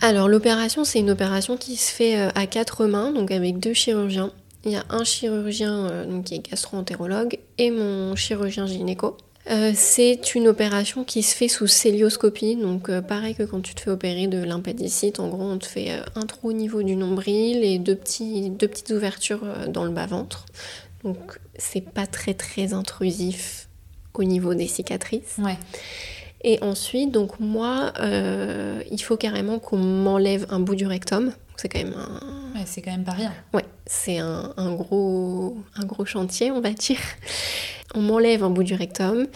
Alors, l'opération, c'est une opération qui se fait euh, à quatre mains, donc avec deux chirurgiens. Il y a un chirurgien euh, donc, qui est gastro-entérologue et mon chirurgien gynéco. Euh, c'est une opération qui se fait sous célioscopie, donc pareil que quand tu te fais opérer de l'impédicite, en gros on te fait un trou au niveau du nombril et deux, petits, deux petites ouvertures dans le bas-ventre. Donc c'est pas très très intrusif au niveau des cicatrices. Ouais. Et ensuite, donc moi, euh, il faut carrément qu'on m'enlève un bout du rectum. C'est quand même un... Ouais, c'est quand même pas rien. Ouais, c'est un, un, gros, un gros chantier, on va dire. On m'enlève un bout du rectum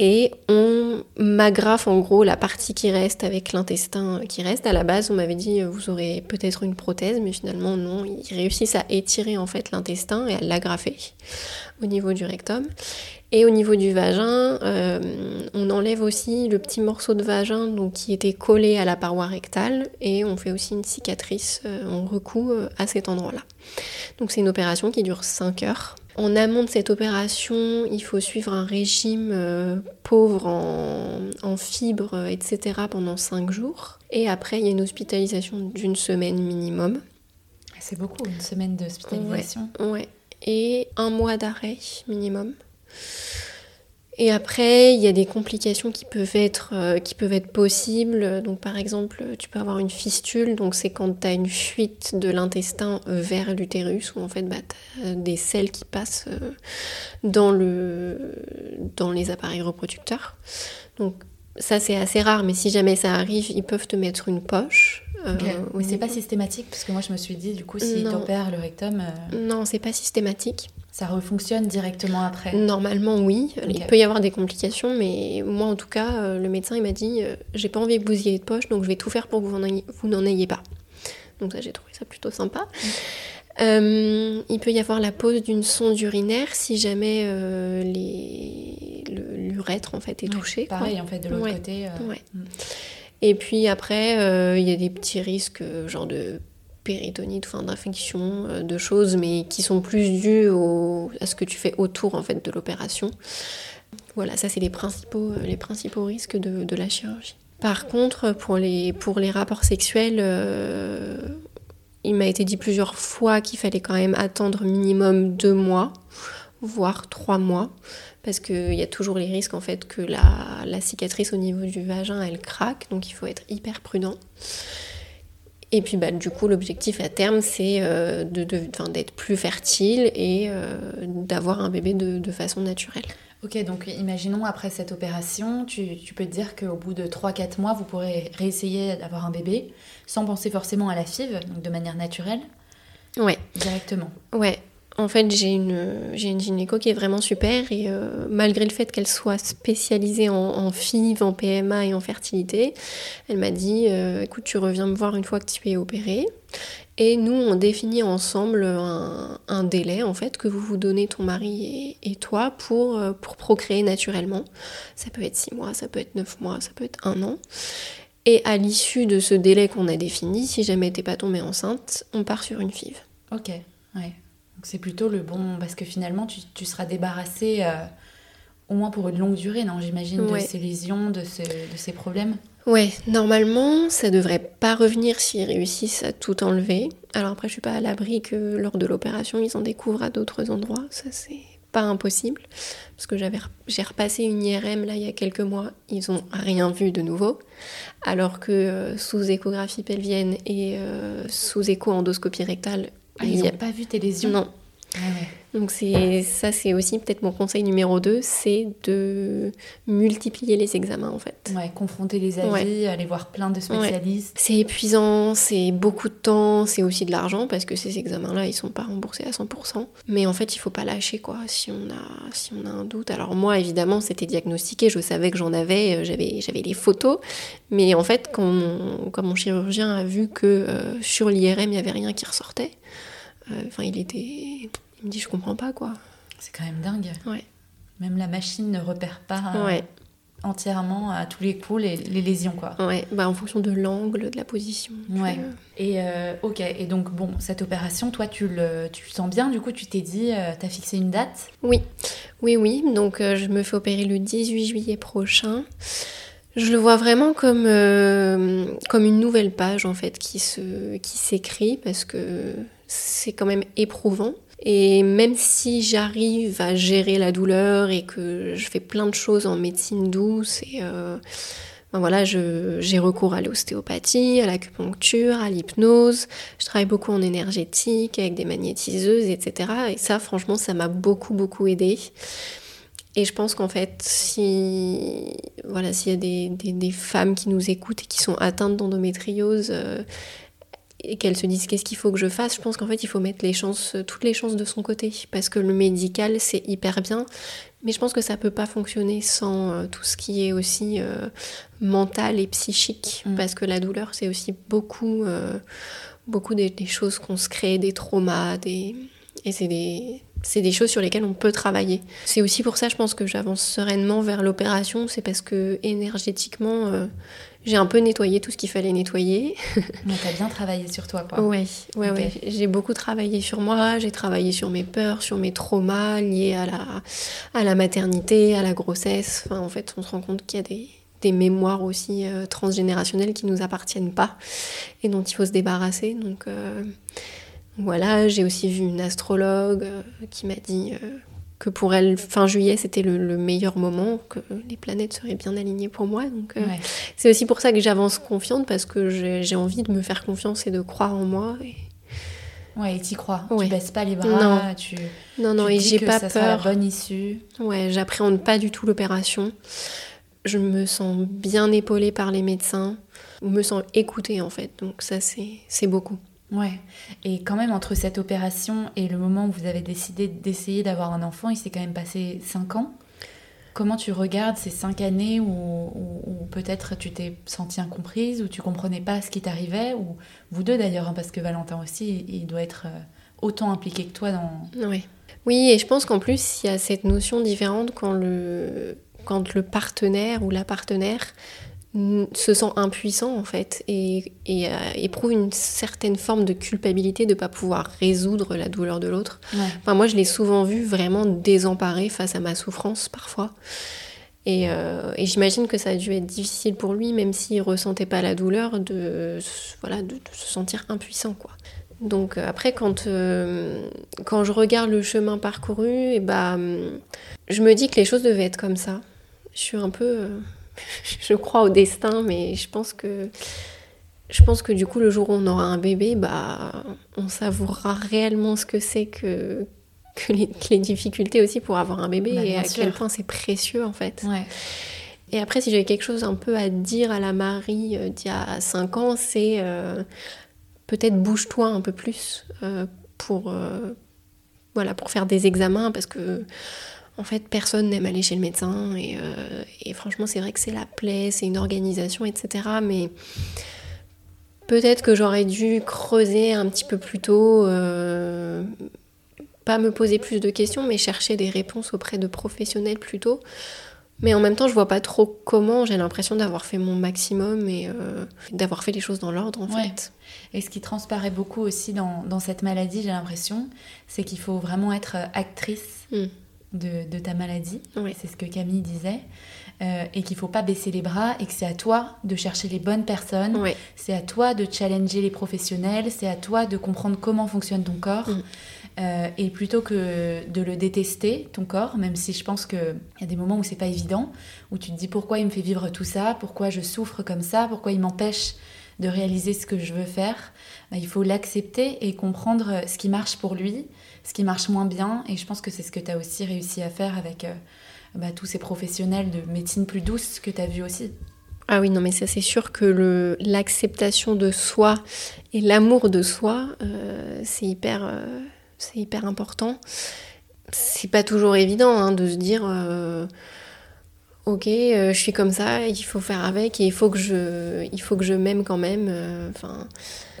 et on m'agrafe en gros la partie qui reste avec l'intestin qui reste. À la base, on m'avait dit vous aurez peut-être une prothèse, mais finalement non. Ils réussissent à étirer en fait l'intestin et à l'agrafer au niveau du rectum. Et au niveau du vagin, euh, on enlève aussi le petit morceau de vagin qui était collé à la paroi rectale et on fait aussi une cicatrice, euh, on recoue euh, à cet endroit-là. Donc c'est une opération qui dure 5 heures. En amont de cette opération, il faut suivre un régime pauvre en, en, fibres, etc. pendant 5 jours. Et après, il y a une hospitalisation d'une semaine minimum. C'est beaucoup, une semaine d'hospitalisation. Ouais, ouais. Et un mois d'arrêt minimum. Et après, il y a des complications qui peuvent être, euh, qui peuvent être possibles. Donc, par exemple, tu peux avoir une fistule. Donc, c'est quand tu as une fuite de l'intestin euh, vers l'utérus, où en fait, bah, tu as des selles qui passent euh, dans, le, dans les appareils reproducteurs. Donc, ça, c'est assez rare, mais si jamais ça arrive, ils peuvent te mettre une poche. mais c'est pas systématique, parce que moi, je me suis dit, du coup, si t'opères le rectum. Non, c'est pas systématique. Ça refonctionne directement après Normalement, oui. Il peut y avoir des complications, mais moi, en tout cas, euh, le médecin, il m'a dit euh, j'ai pas envie que vous ayez de poche, donc je vais tout faire pour que vous n'en ayez, pas. Donc, ça, j'ai trouvé ça plutôt sympa. Euh, il peut y avoir la pose d'une sonde urinaire si jamais l'urètre en fait est touché. Pareil en fait de l'autre côté. Mm. Et puis après, il y a des petits risques, genre de péritonite, enfin d'infection, euh, de choses, mais qui sont plus dues à ce que tu fais autour en fait de l'opération. Voilà, ça c'est les principaux, euh, les principaux risques de, la chirurgie. Par contre, pour les, pour les rapports sexuels, euh, il m'a été dit plusieurs fois qu'il fallait quand même attendre minimum deux mois, voire trois mois, parce qu'il y a toujours les risques en fait que la, la cicatrice au niveau du vagin elle craque, donc il faut être hyper prudent. Et puis bah, du coup, l'objectif à terme, c'est euh, d'être plus fertile et euh, d'avoir un bébé de, façon naturelle. Ok, donc imaginons après cette opération, tu, tu peux te dire qu'au bout de 3-4 mois, vous pourrez réessayer d'avoir un bébé sans penser forcément à la FIV, donc de manière naturelle Ouais. Directement. Ouais. En fait, j'ai une, j'ai gynéco qui est vraiment super et euh, malgré le fait qu'elle soit spécialisée en, FIV, en PMA et en fertilité, elle m'a dit euh, écoute, tu reviens me voir une fois que tu es opérée. Et nous, on définit ensemble un, délai en fait que vous vous donnez ton mari et, toi pour, euh, pour procréer naturellement. Ça peut être 6 mois, ça peut être 9 mois, ça peut être un an. Et à l'issue de ce délai qu'on a défini, si jamais t'es pas tombée enceinte, on part sur une FIV. Ok, ouais c'est plutôt le bon, parce que finalement tu, tu seras débarrassé euh, au moins pour une longue durée, non J'imagine de ces lésions, de, de ces problèmes? Ouais, normalement ça devrait pas revenir s'ils réussissent à tout enlever. Alors après je suis pas à l'abri que lors de l'opération ils en découvrent à d'autres endroits, ça c'est pas impossible parce que j'avais j'ai repassé une IRM là il y a quelques mois, ils ont rien vu de nouveau alors que euh, sous échographie pelvienne et euh, sous écho endoscopie rectale ah, ils n'ont pas vu tes lésions Non. Ah Donc c'est ça, c'est aussi peut-être mon conseil numéro 2, c'est de multiplier les examens en fait. Ouais, confronter les avis, aller voir plein de spécialistes. C'est épuisant, c'est beaucoup de temps, c'est aussi de l'argent parce que ces examens-là, ils sont pas remboursés à 100%. Mais en fait, il faut pas lâcher quoi si on a si on a un doute. Alors moi, évidemment, c'était diagnostiqué, je savais que j'en avais, euh, j'avais j'avais les photos, mais en fait, quand mon, quand mon chirurgien a vu que euh, sur l'IRM, il y avait rien qui ressortait, enfin, il était, Il me dit, je comprends pas quoi. C'est quand même dingue. Ouais. Même la machine ne repère pas euh, Ouais. entièrement à tous les coups les, les lésions, quoi. Ouais, bah en fonction de l'angle, de la position. Ouais. Euh, Et euh, ok, et donc bon, cette opération, toi, tu le, tu le sens bien, du coup, tu t'es dit, euh, t'as fixé une date? Oui, oui, oui. Donc euh, je me fais opérer le 18 juillet prochain. Je le vois vraiment comme, euh, comme une nouvelle page en fait qui se qui s'écrit parce que c'est quand même éprouvant. Et même si j'arrive à gérer la douleur et que je fais plein de choses en médecine douce et euh, ben voilà, j'ai recours à l'ostéopathie, à l'acupuncture, à l'hypnose. Je travaille beaucoup en énergétique avec des magnétiseuses, etc. Et ça, franchement, ça m'a beaucoup, beaucoup aidé. Et je pense qu'en fait, si voilà, s'il y a des, des- des femmes qui nous écoutent et qui sont atteintes d'endométriose euh, et qu'elles se disent qu'est-ce qu'il faut que je fasse, je pense qu'en fait, il faut mettre les chances, toutes les chances de son côté. Parce que le médical, c'est hyper bien. Mais je pense que ça peut pas fonctionner sans euh, tout ce qui est aussi euh, mental et psychique. Mm. Parce que la douleur, c'est aussi beaucoup, euh, beaucoup des, des choses qu'on se crée, des traumas, des... et c'est des, c'est des choses sur lesquelles on peut travailler. C'est aussi pour ça, je pense que j'avance sereinement vers l'opération. C'est parce que énergétiquement, euh, j'ai un peu nettoyé tout ce qu'il fallait nettoyer. Mais t'as bien travaillé sur toi, quoi. Ouais, ouais, Ok. ouais. J'ai beaucoup travaillé sur moi, j'ai travaillé sur mes peurs, sur mes traumas liés à la, à la maternité, à la grossesse. Enfin, en fait, on se rend compte qu'il y a des, des mémoires aussi euh, transgénérationnelles qui nous appartiennent pas et dont il faut se débarrasser. Donc euh, voilà, j'ai aussi vu une astrologue euh, qui m'a dit que pour elle, fin juillet, c'était le, le meilleur moment, que les planètes seraient bien alignées pour moi. Donc euh, c'est aussi pour ça que j'avance confiante parce que j'ai envie de me faire confiance et de croire en moi. Et... Ouais, et t'y crois. Ouais. Tu baisses pas les bras, Non. tu. Non, non, tu et j'ai pas ça sera la peur. bonne issue. Ouais, j'appréhende pas du tout l'opération. Je me sens bien épaulée par les médecins, je me sens écoutée en fait. Donc ça, c'est c'est beaucoup. Ouais. Et quand même, entre cette opération et le moment où vous avez décidé d'essayer d'avoir un enfant, il s'est quand même passé 5 ans. Comment tu regardes ces 5 années où, où- peut-être tu t'es sentie incomprise, où tu comprenais pas ce qui t'arrivait, ou vous deux d'ailleurs, hein, parce que Valentin aussi, il doit être euh, autant impliqué que toi dans. Ouais. Oui, et je pense qu'en plus, il y a cette notion différente quand le, quand le partenaire ou la partenaire se sent impuissant en fait et, et, euh, éprouve une certaine forme de culpabilité de ne pas pouvoir résoudre la douleur de l'autre. Ouais. Enfin, moi, je l'ai souvent vu vraiment désemparé face à ma souffrance parfois. Et, euh, et j'imagine que ça a dû être difficile pour lui, même s'il ressentait pas la douleur, de, voilà, de, de se sentir impuissant. Quoi. Donc euh, après, quand, euh, quand je regarde le chemin parcouru, et bah, hum, je me dis que les choses devaient être comme ça. Je suis un peu... je crois au destin, mais je pense que... Je pense que du coup, le jour où on aura un bébé, bah, on savourera réellement ce que c'est que, que, les, difficultés aussi pour avoir un bébé Bah, et à sûr. quel point c'est précieux en fait. Ouais. Et après, si j'avais quelque chose un peu à dire à la Marie euh, d'il y a 5 ans, c'est euh, peut-être bouge-toi un peu plus euh, pour, voilà, pour faire des examens parce que en fait, personne n'aime aller chez le médecin et, euh, et franchement, c'est vrai que c'est la plaie, c'est une organisation, etc. Mais peut-être que j'aurais dû creuser un petit peu plus tôt, euh, pas me poser plus de questions, mais chercher des réponses auprès de professionnels plutôt. Mais en même temps, je vois pas trop comment. J'ai l'impression d'avoir fait mon maximum et euh, d'avoir fait les choses dans l'ordre, en Ouais. fait. Et ce qui transparaît beaucoup aussi dans, dans cette maladie, j'ai l'impression, c'est qu'il faut vraiment être actrice Mm. De, de ta maladie. Oui. C'est ce que Camille disait. Euh, et qu'il faut pas baisser les bras et que c'est à toi de chercher les bonnes personnes. C'est à toi de challenger les professionnels. C'est à toi de comprendre comment fonctionne ton corps. Mm. Euh, et plutôt que de le détester, ton corps, même si je pense qu'il y a des moments où c'est pas évident, où tu te dis pourquoi il me fait vivre tout ça, pourquoi je souffre comme ça, pourquoi il m'empêche de réaliser ce que je veux faire, bah, il faut l'accepter et comprendre ce qui marche pour lui, ce qui marche moins bien. Et je pense que c'est ce que tu as aussi réussi à faire avec euh, bah, tous ces professionnels de médecine plus douce que tu as vu aussi. Ah oui, non, mais ça, c'est sûr que l'acceptation de soi et l'amour de soi, euh, c'est hyper, euh, c'est hyper important. C'est pas toujours évident hein, de se dire, euh, ok, je suis comme ça, il faut faire avec et il faut que je, il faut que je m'aime quand même. Enfin,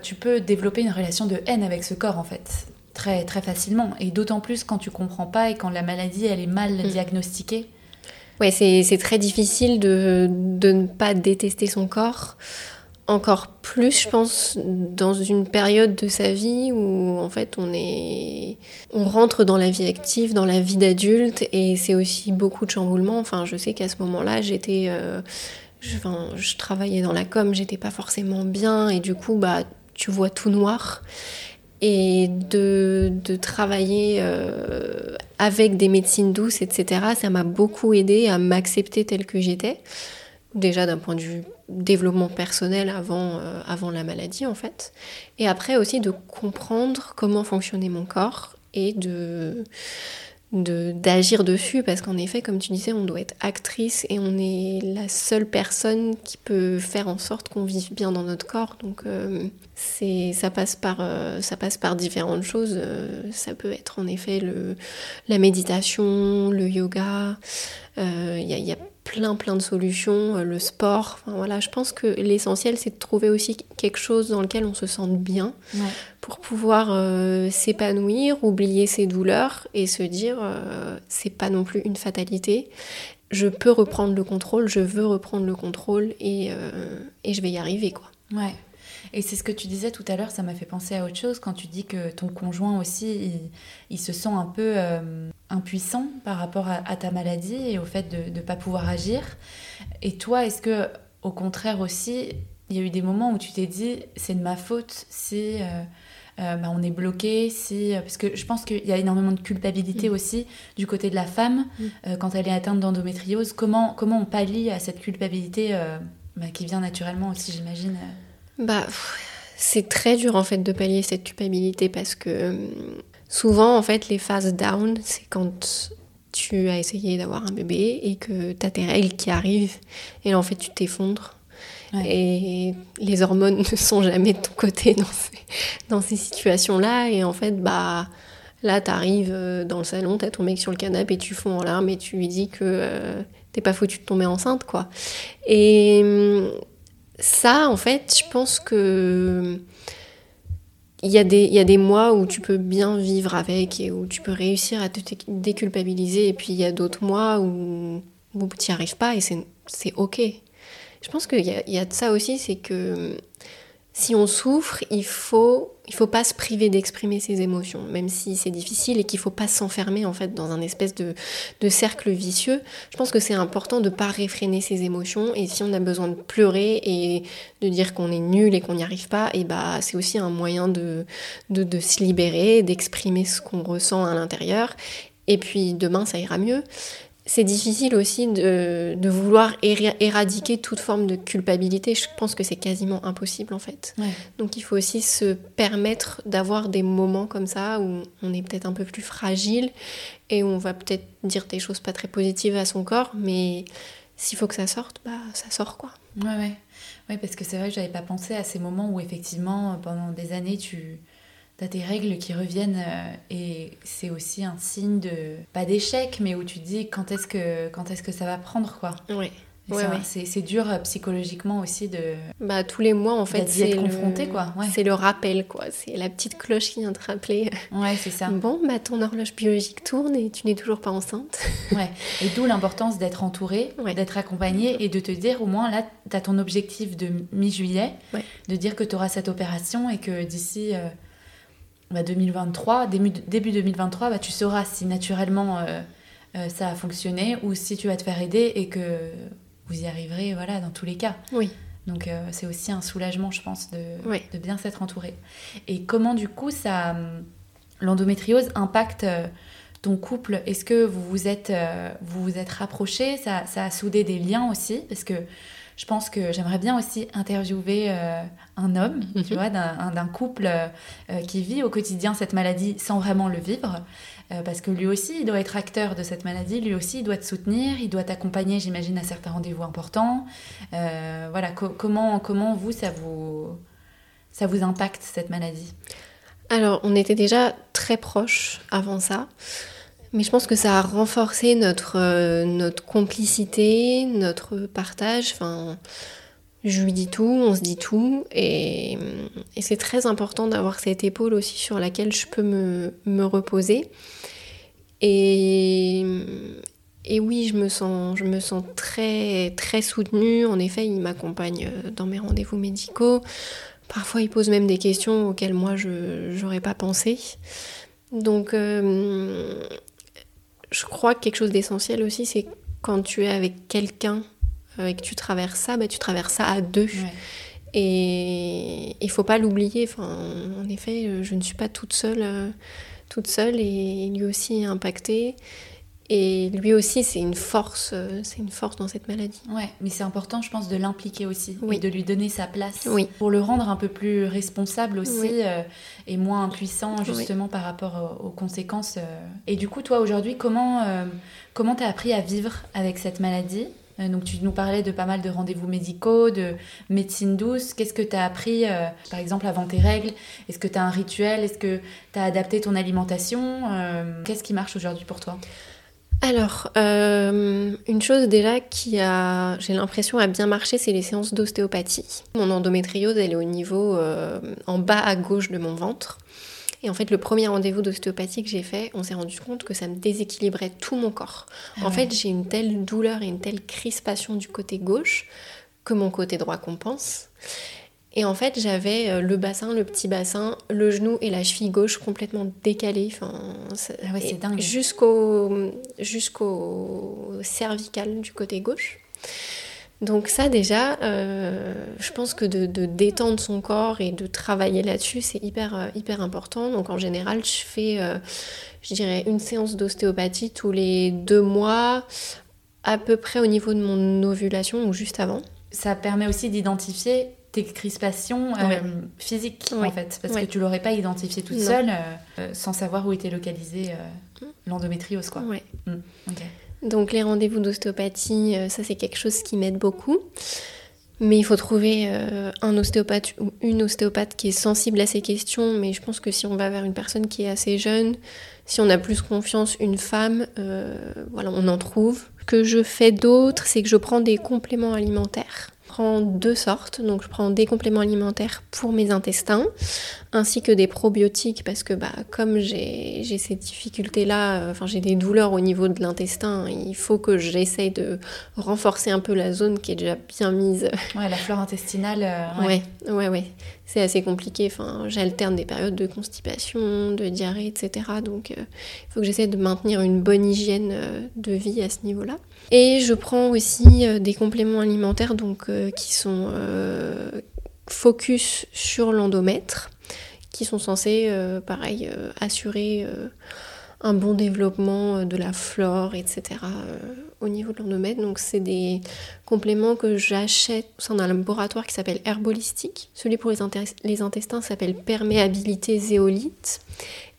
Tu peux développer une relation de haine avec ce corps en fait. Très, très facilement. Et d'autant plus quand tu comprends pas et quand la maladie, elle est mal Mm. diagnostiquée. Ouais, c'est c'est très difficile de, de ne pas détester son corps. Encore plus, je pense, dans une période de sa vie où en fait on est, on rentre dans la vie active, dans la vie d'adulte, et c'est aussi beaucoup de chamboulements. Enfin, je sais qu'à ce moment-là, j'étais, euh, je, enfin, je travaillais dans la com, j'étais pas forcément bien, et du coup, bah, tu vois tout noir. Et de, de travailler euh, avec des médecines douces, etc., ça m'a beaucoup aidé à m'accepter telle que j'étais. Déjà d'un point de vue développement personnel avant, euh, avant la maladie, en fait. Et après aussi de comprendre comment fonctionnait mon corps et de de- d'agir dessus parce qu'en effet comme tu disais on doit être actrice et on est la seule personne qui peut faire en sorte qu'on vive bien dans notre corps. Donc euh, c'est ça passe par euh, ça passe par différentes choses. Euh, ça peut être en effet le la méditation le yoga. Euh, il y, a- y a plein plein de solutions euh, le sport enfin, voilà je pense que l'essentiel c'est de trouver aussi quelque chose dans lequel on se sente bien Ouais. pour pouvoir euh, s'épanouir, oublier ses douleurs et se dire euh, c'est pas non plus une fatalité. Je peux reprendre le contrôle, je veux reprendre le contrôle et, euh, et je vais y arriver quoi. Ouais. Et c'est ce que tu disais tout à l'heure, ça m'a fait penser à autre chose quand tu dis que ton conjoint aussi, il, il se sent un peu euh, impuissant par rapport à, à ta maladie et au fait de ne pas pouvoir agir. Et toi, est-ce que au contraire aussi, il y a eu des moments où tu t'es dit c'est de ma faute si euh, euh, bah, on est bloqué, si parce que je pense qu'il y a énormément de culpabilité Mm. aussi du côté de la femme Mm. euh, quand elle est atteinte d'endométriose. Comment comment on pallie à cette culpabilité euh, bah, qui vient naturellement aussi, j'imagine. Euh. Bah, c'est très dur en fait de pallier cette culpabilité parce que hum, souvent en fait les phases down c'est quand tu as essayé d'avoir un bébé et que tu as tes règles qui arrivent et là en fait tu t'effondres. Ouais. Et les hormones ne sont jamais de ton côté dans ces, dans ces situations-là. Et en fait, bah, là, t'arrives euh, dans le salon, t'as ton mec sur le canapé et tu fonds en larmes et tu lui dis que euh, t'es pas foutu de tomber enceinte, quoi. Et hum, ça, en fait, je pense que il y, a des, mois où tu peux bien vivre avec et où tu peux réussir à te dé- déculpabiliser. Et puis il y a d'autres mois où, tu n'y arrives pas et c'est OK. Je pense qu'il y, y a de ça aussi, c'est que si on souffre, il faut, il faut pas se priver d'exprimer ses émotions, même si c'est difficile et qu'il faut pas s'enfermer en fait dans un espèce de, de cercle vicieux. Je pense que c'est important de pas réfréner ses émotions et si on a besoin de pleurer et de dire qu'on est nul et qu'on n'y arrive pas, et bah c'est aussi un moyen de, de, de se libérer, d'exprimer ce qu'on ressent à l'intérieur. Et puis demain ça ira mieux. C'est difficile aussi de, de vouloir éra- éradiquer toute forme de culpabilité. Je pense que c'est quasiment impossible en fait. Ouais. Donc il faut aussi se permettre d'avoir des moments comme ça où on est peut-être un peu plus fragile et où on va peut-être dire des choses pas très positives à son corps, mais s'il faut que ça sorte, bah ça sort quoi. Ouais, ouais. Ouais, parce que c'est vrai que j'avais pas pensé à ces moments où effectivement, pendant des années, tu as tes règles qui reviennent euh, et c'est aussi un signe de, pas d'échec, mais où tu te dis quand est-ce que, quand est-ce que ça va prendre, quoi. Ouais, ouais. C'est, dur euh, psychologiquement aussi de... Bah tous les mois en fait D'y être c'est confronté, le... quoi, ouais. c'est le rappel quoi. C'est la petite cloche qui vient te rappeler. Ouais, c'est ça. Bon bah ton horloge biologique tourne et tu n'es toujours pas enceinte. Ouais. Et d'où l'importance d'être entouré, Ouais. d'être accompagné et de te dire au moins là, tu as ton objectif de mi-juillet, de dire que tu auras cette opération et que d'ici euh, bah, 2023, début, début 2023, bah, tu sauras si naturellement euh, euh, ça a fonctionné ou si tu vas te faire aider et que vous y arriverez voilà, dans tous les cas. Oui. Donc euh, c'est aussi un soulagement, je pense, de, de bien s'être entouré. Et comment du coup ça, l'endométriose impacte ton couple? Est-ce que vous vous êtes, vous vous êtes rapprochés? Ça, ça a soudé des liens aussi? Parce que je pense que j'aimerais bien aussi interviewer euh, un homme, tu vois, d'un un- d'un couple euh, qui vit au quotidien cette maladie sans vraiment le vivre. Euh, parce que lui aussi, il doit être acteur de cette maladie, lui aussi, il doit te soutenir, il doit t'accompagner, j'imagine, à certains rendez-vous importants. Voilà, co- comment, comment vous, ça vous, ça vous impacte cette maladie? Alors, on était déjà très proches avant ça, mais je pense que ça a renforcé notre, euh, notre complicité, notre partage. Enfin, je lui dis tout, on se dit tout, et, c'est très important d'avoir cette épaule aussi sur laquelle je peux me, me reposer. Et, et oui, je me sens, je me sens très, très soutenue. En effet, il m'accompagne dans mes rendez-vous médicaux. Parfois, il pose même des questions auxquelles moi, je n'aurais pas pensé. Donc, euh, je crois que quelque chose d'essentiel aussi, c'est quand tu es avec quelqu'un et que tu traverses ça, bah, tu traverses ça à deux. Et il faut pas l'oublier. Enfin, en effet, je ne suis pas toute seule, euh, toute seule et lui aussi est impacté. Et lui aussi, c'est une force, euh, c'est une force dans cette maladie. Ouais, mais c'est important, je pense, de l'impliquer aussi oui. et de lui donner sa place oui. pour le rendre un peu plus responsable aussi euh, et moins impuissant justement par rapport aux, aux conséquences. Euh. Et du coup, toi aujourd'hui, comment comment t'as appris à vivre avec cette maladie? Donc tu nous parlais de pas mal de rendez-vous médicaux, de médecine douce. Qu'est-ce que tu as appris, euh, par exemple, avant tes règles? Est-ce que tu as un rituel? Est-ce que tu as adapté ton alimentation euh, Qu'est-ce qui marche aujourd'hui pour toi? Alors, euh, une chose déjà qui a, j'ai l'impression, a bien marché, c'est les séances d'ostéopathie. Mon endométriose, elle est au niveau euh, en bas à gauche de mon ventre. Et en fait, le premier rendez-vous d'ostéopathie que j'ai fait, on s'est rendu compte que ça me déséquilibrait tout mon corps. Ah en ouais. fait, j'ai une telle douleur et une telle crispation du côté gauche que mon côté droit compense. Et en fait, j'avais le bassin, le petit bassin, le genou et la cheville gauche complètement décalés. Enfin, ah ouais, c'est dingue. Jusqu'au jusqu'au cervical du côté gauche. Donc ça déjà, euh, je pense que de, de, détendre son corps et de travailler là-dessus, c'est hyper, euh, hyper important. Donc en général, je fais, euh, je dirais, une séance d'ostéopathie tous les deux mois, à peu près au niveau de mon ovulation ou juste avant. Ça permet aussi d'identifier tes crispations euh, ouais. physiques ouais. en fait parce ouais. que tu l'aurais pas identifié toute Non. seule euh, sans savoir où était localisée euh, l'endométriose quoi. Mm. Okay. Donc les rendez-vous d'ostéopathie, euh, ça c'est quelque chose qui m'aide beaucoup. Mais il faut trouver euh, un ostéopathe ou une ostéopathe qui est sensible à ces questions. Mais je pense que si on va vers une personne qui est assez jeune, si on a plus confiance, une femme, euh, voilà, on en trouve. Ce que je fais d'autre, c'est que je prends des compléments alimentaires. Prends deux sortes, donc je prends des compléments alimentaires pour mes intestins, ainsi que des probiotiques, parce que bah, comme j'ai ces difficultés-là, enfin j'ai des douleurs au niveau de l'intestin, il faut que j'essaye de renforcer un peu la zone qui est déjà bien mise. Ouais, la flore intestinale. Euh, ouais, ouais, ouais. ouais. C'est assez compliqué, enfin, j'alterne des périodes de constipation, de diarrhée, etc. Donc euh, il faut que j'essaie de maintenir une bonne hygiène euh, de vie à ce niveau-là. Et je prends aussi euh, des compléments alimentaires donc, euh, qui sont euh, focus sur l'endomètre, qui sont censés, pareil, assurer un bon développement de la flore, etc. au niveau de l'endomètre. Donc c'est des compléments que j'achète au sein d'un laboratoire qui s'appelle Herbolistique. Celui pour les, intestins s'appelle Perméabilité Zéolite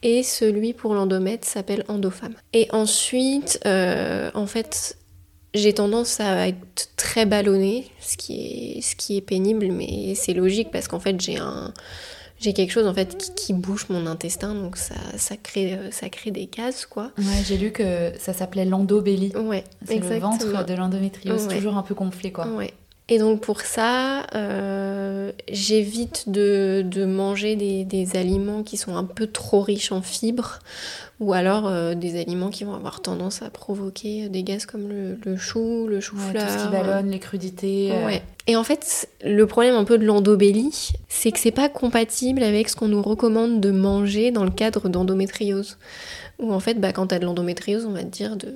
et celui pour l'endomètre s'appelle Endofam. Et ensuite, en fait, j'ai tendance à être très ballonnée, ce qui est, ce qui est pénible, mais c'est logique parce qu'en fait j'ai un j'ai quelque chose en fait qui, qui, bouge mon intestin, donc ça, ça, crée, ça crée des cases quoi. Ouais, j'ai lu que ça s'appelait l'endobélie. Ouais, c'est le ventre de l'endométriose, ouais. toujours un peu gonflé quoi. Ouais. Et donc pour ça, euh, j'évite de, de, manger des, des, aliments qui sont un peu trop riches en fibres ou alors euh, des aliments qui vont avoir tendance à provoquer des gaz comme le, le chou, le chou-fleur. Ouais, tout ce qui ballonne, les crudités. Euh... Ouais. Et en fait, le problème un peu de l'endobélie, c'est que c'est pas compatible avec ce qu'on nous recommande de manger dans le cadre d'endométriose. Où en fait, bah, quand tu as de l'endométriose, on va te dire de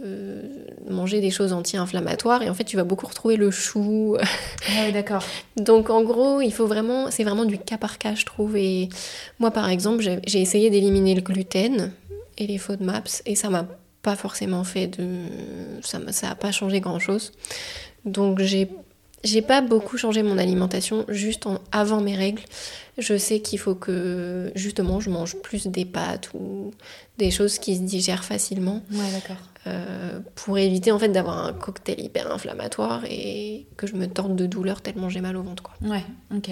manger des choses anti-inflammatoires et en fait, tu vas beaucoup retrouver le chou. Ah oui, d'accord. Donc en gros, il faut vraiment, c'est vraiment du cas par cas, je trouve. Et moi, par exemple, j'ai essayé d'éliminer le gluten et les FODMAPs et ça m'a pas forcément fait de. Ça n'a pas changé grand chose. Donc j'ai j'ai pas beaucoup changé mon alimentation juste en, avant mes règles. Je sais qu'il faut que justement je mange plus des pâtes ou des choses qui se digèrent facilement. Ouais, d'accord. Euh, pour éviter en fait d'avoir un cocktail hyper inflammatoire et que je me torde de douleur tellement j'ai mal au ventre. Quoi. Ouais, ok.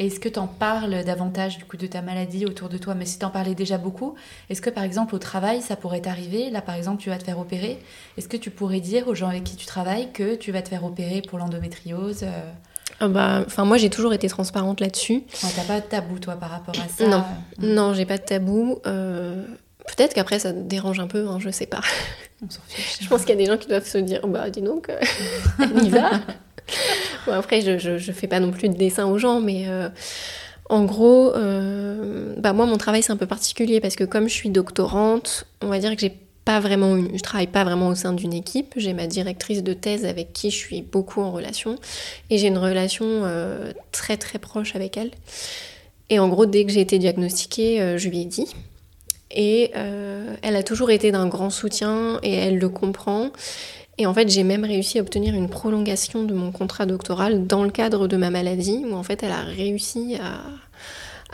Est-ce que tu en parles davantage du coup de ta maladie autour de toi? Mais si tu en parlais déjà beaucoup, est-ce que par exemple au travail ça pourrait t'arriver? Là par exemple tu vas te faire opérer. Est-ce que tu pourrais dire aux gens avec qui tu travailles que tu vas te faire opérer pour l'endométriose ah bah, enfin moi j'ai toujours été transparente là-dessus. T'as pas de tabou toi par rapport à ça? Non, non, j'ai pas de tabou. Euh, peut-être qu'après ça dérange un peu, hein, je sais pas. On s'en fiche. je pense qu'il y a des gens qui doivent se dire, bah dis donc, on y va. après je, je, fais pas non plus de dessin aux gens, mais euh, en gros, euh, bah moi mon travail c'est un peu particulier parce que comme je suis doctorante, on va dire que j'ai pas vraiment je travaille pas vraiment au sein d'une équipe. J'ai ma directrice de thèse avec qui je suis beaucoup en relation et j'ai une relation euh, très très proche avec elle. Et en gros, dès que j'ai été diagnostiquée, je lui ai dit. Et elle a toujours été d'un grand soutien et elle le comprend. Et en fait, j'ai même réussi à obtenir une prolongation de mon contrat doctoral dans le cadre de ma maladie, où en fait, elle a réussi à,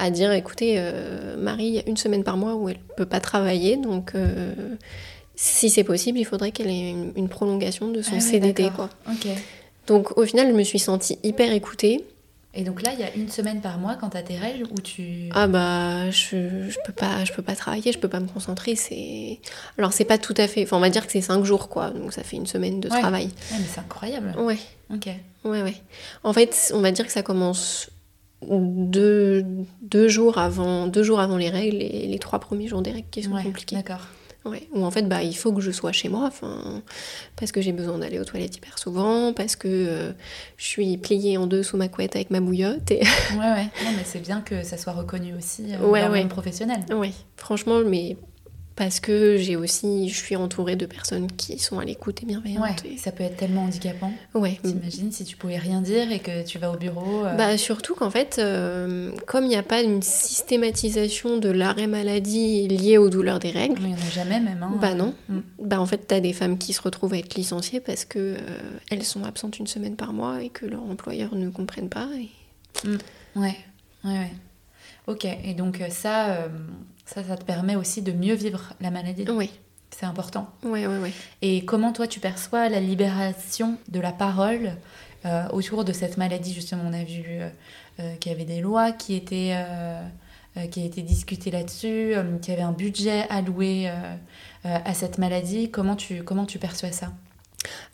à dire écoutez, euh, Marie, il y a une semaine par mois où elle ne peut pas travailler, donc euh, si c'est possible, il faudrait qu'elle ait une, prolongation de son ah CDD. Quoi. Donc au final, je me suis sentie hyper écoutée. Et donc là, il y a une semaine par mois quand tu as tes règles où tu... Ah bah, je, je peux pas je peux pas travailler, je peux pas me concentrer. C'est Alors c'est pas tout à fait... Enfin, on va dire que c'est cinq jours, quoi. Donc ça fait une semaine de travail. mais c'est incroyable. Ouais. Ok. Ouais, ouais. En fait, on va dire que ça commence deux, deux, jours avant, deux jours avant les règles et les trois premiers jours des règles qui sont compliqués. D'accord. Ouais, où en fait bah, il faut que je sois chez moi, parce que j'ai besoin d'aller aux toilettes hyper souvent, parce que euh, je suis pliée en deux sous ma couette avec ma bouillotte. Et... ouais, ouais, non, mais c'est bien que ça soit reconnu aussi euh, ouais, dans le monde professionnel. Oui, franchement, mais parce que j'ai aussi, je suis entourée de personnes qui sont à l'écoute et bienveillantes. Ouais, ça peut être tellement handicapant. Ouais. T'imagines si tu pouvais rien dire et que tu vas au bureau. Euh. Bah surtout qu'en fait, euh, comme il n'y a pas une systématisation de l'arrêt maladie lié aux douleurs des règles. Il n'y en a jamais même. Hein. Bah non. Mm. Bah en fait, t'as des femmes qui se retrouvent à être licenciées parce que euh, elles sont absentes une semaine par mois et que leur employeur ne comprenne pas. Et... Mm. Ouais, ouais, ouais. Ok, et donc ça ça, ça te permet aussi de mieux vivre la maladie. Oui. C'est important. Oui, oui, oui. Et comment toi tu perçois la libération de la parole euh, autour de cette maladie Justement, on a vu euh, euh, qu'il y avait des lois qui étaient, qui discutées là-dessus, qu'il y avait un budget alloué à cette maladie. Comment tu, comment tu perçois ça?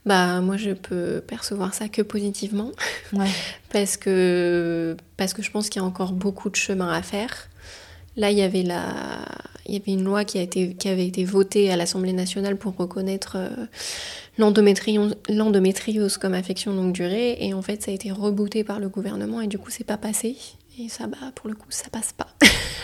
Bah moi je peux percevoir ça que positivement ouais. parce que parce que je pense qu'il y a encore beaucoup de chemin à faire Là, il y avait, la... il y avait une loi qui, a été... qui avait été votée à l'Assemblée nationale pour reconnaître euh, l'endométriose comme affection longue durée. Et en fait, ça a été rebooté par le gouvernement et du coup, c'est pas passé. Et ça, bah, pour le coup, ça passe pas.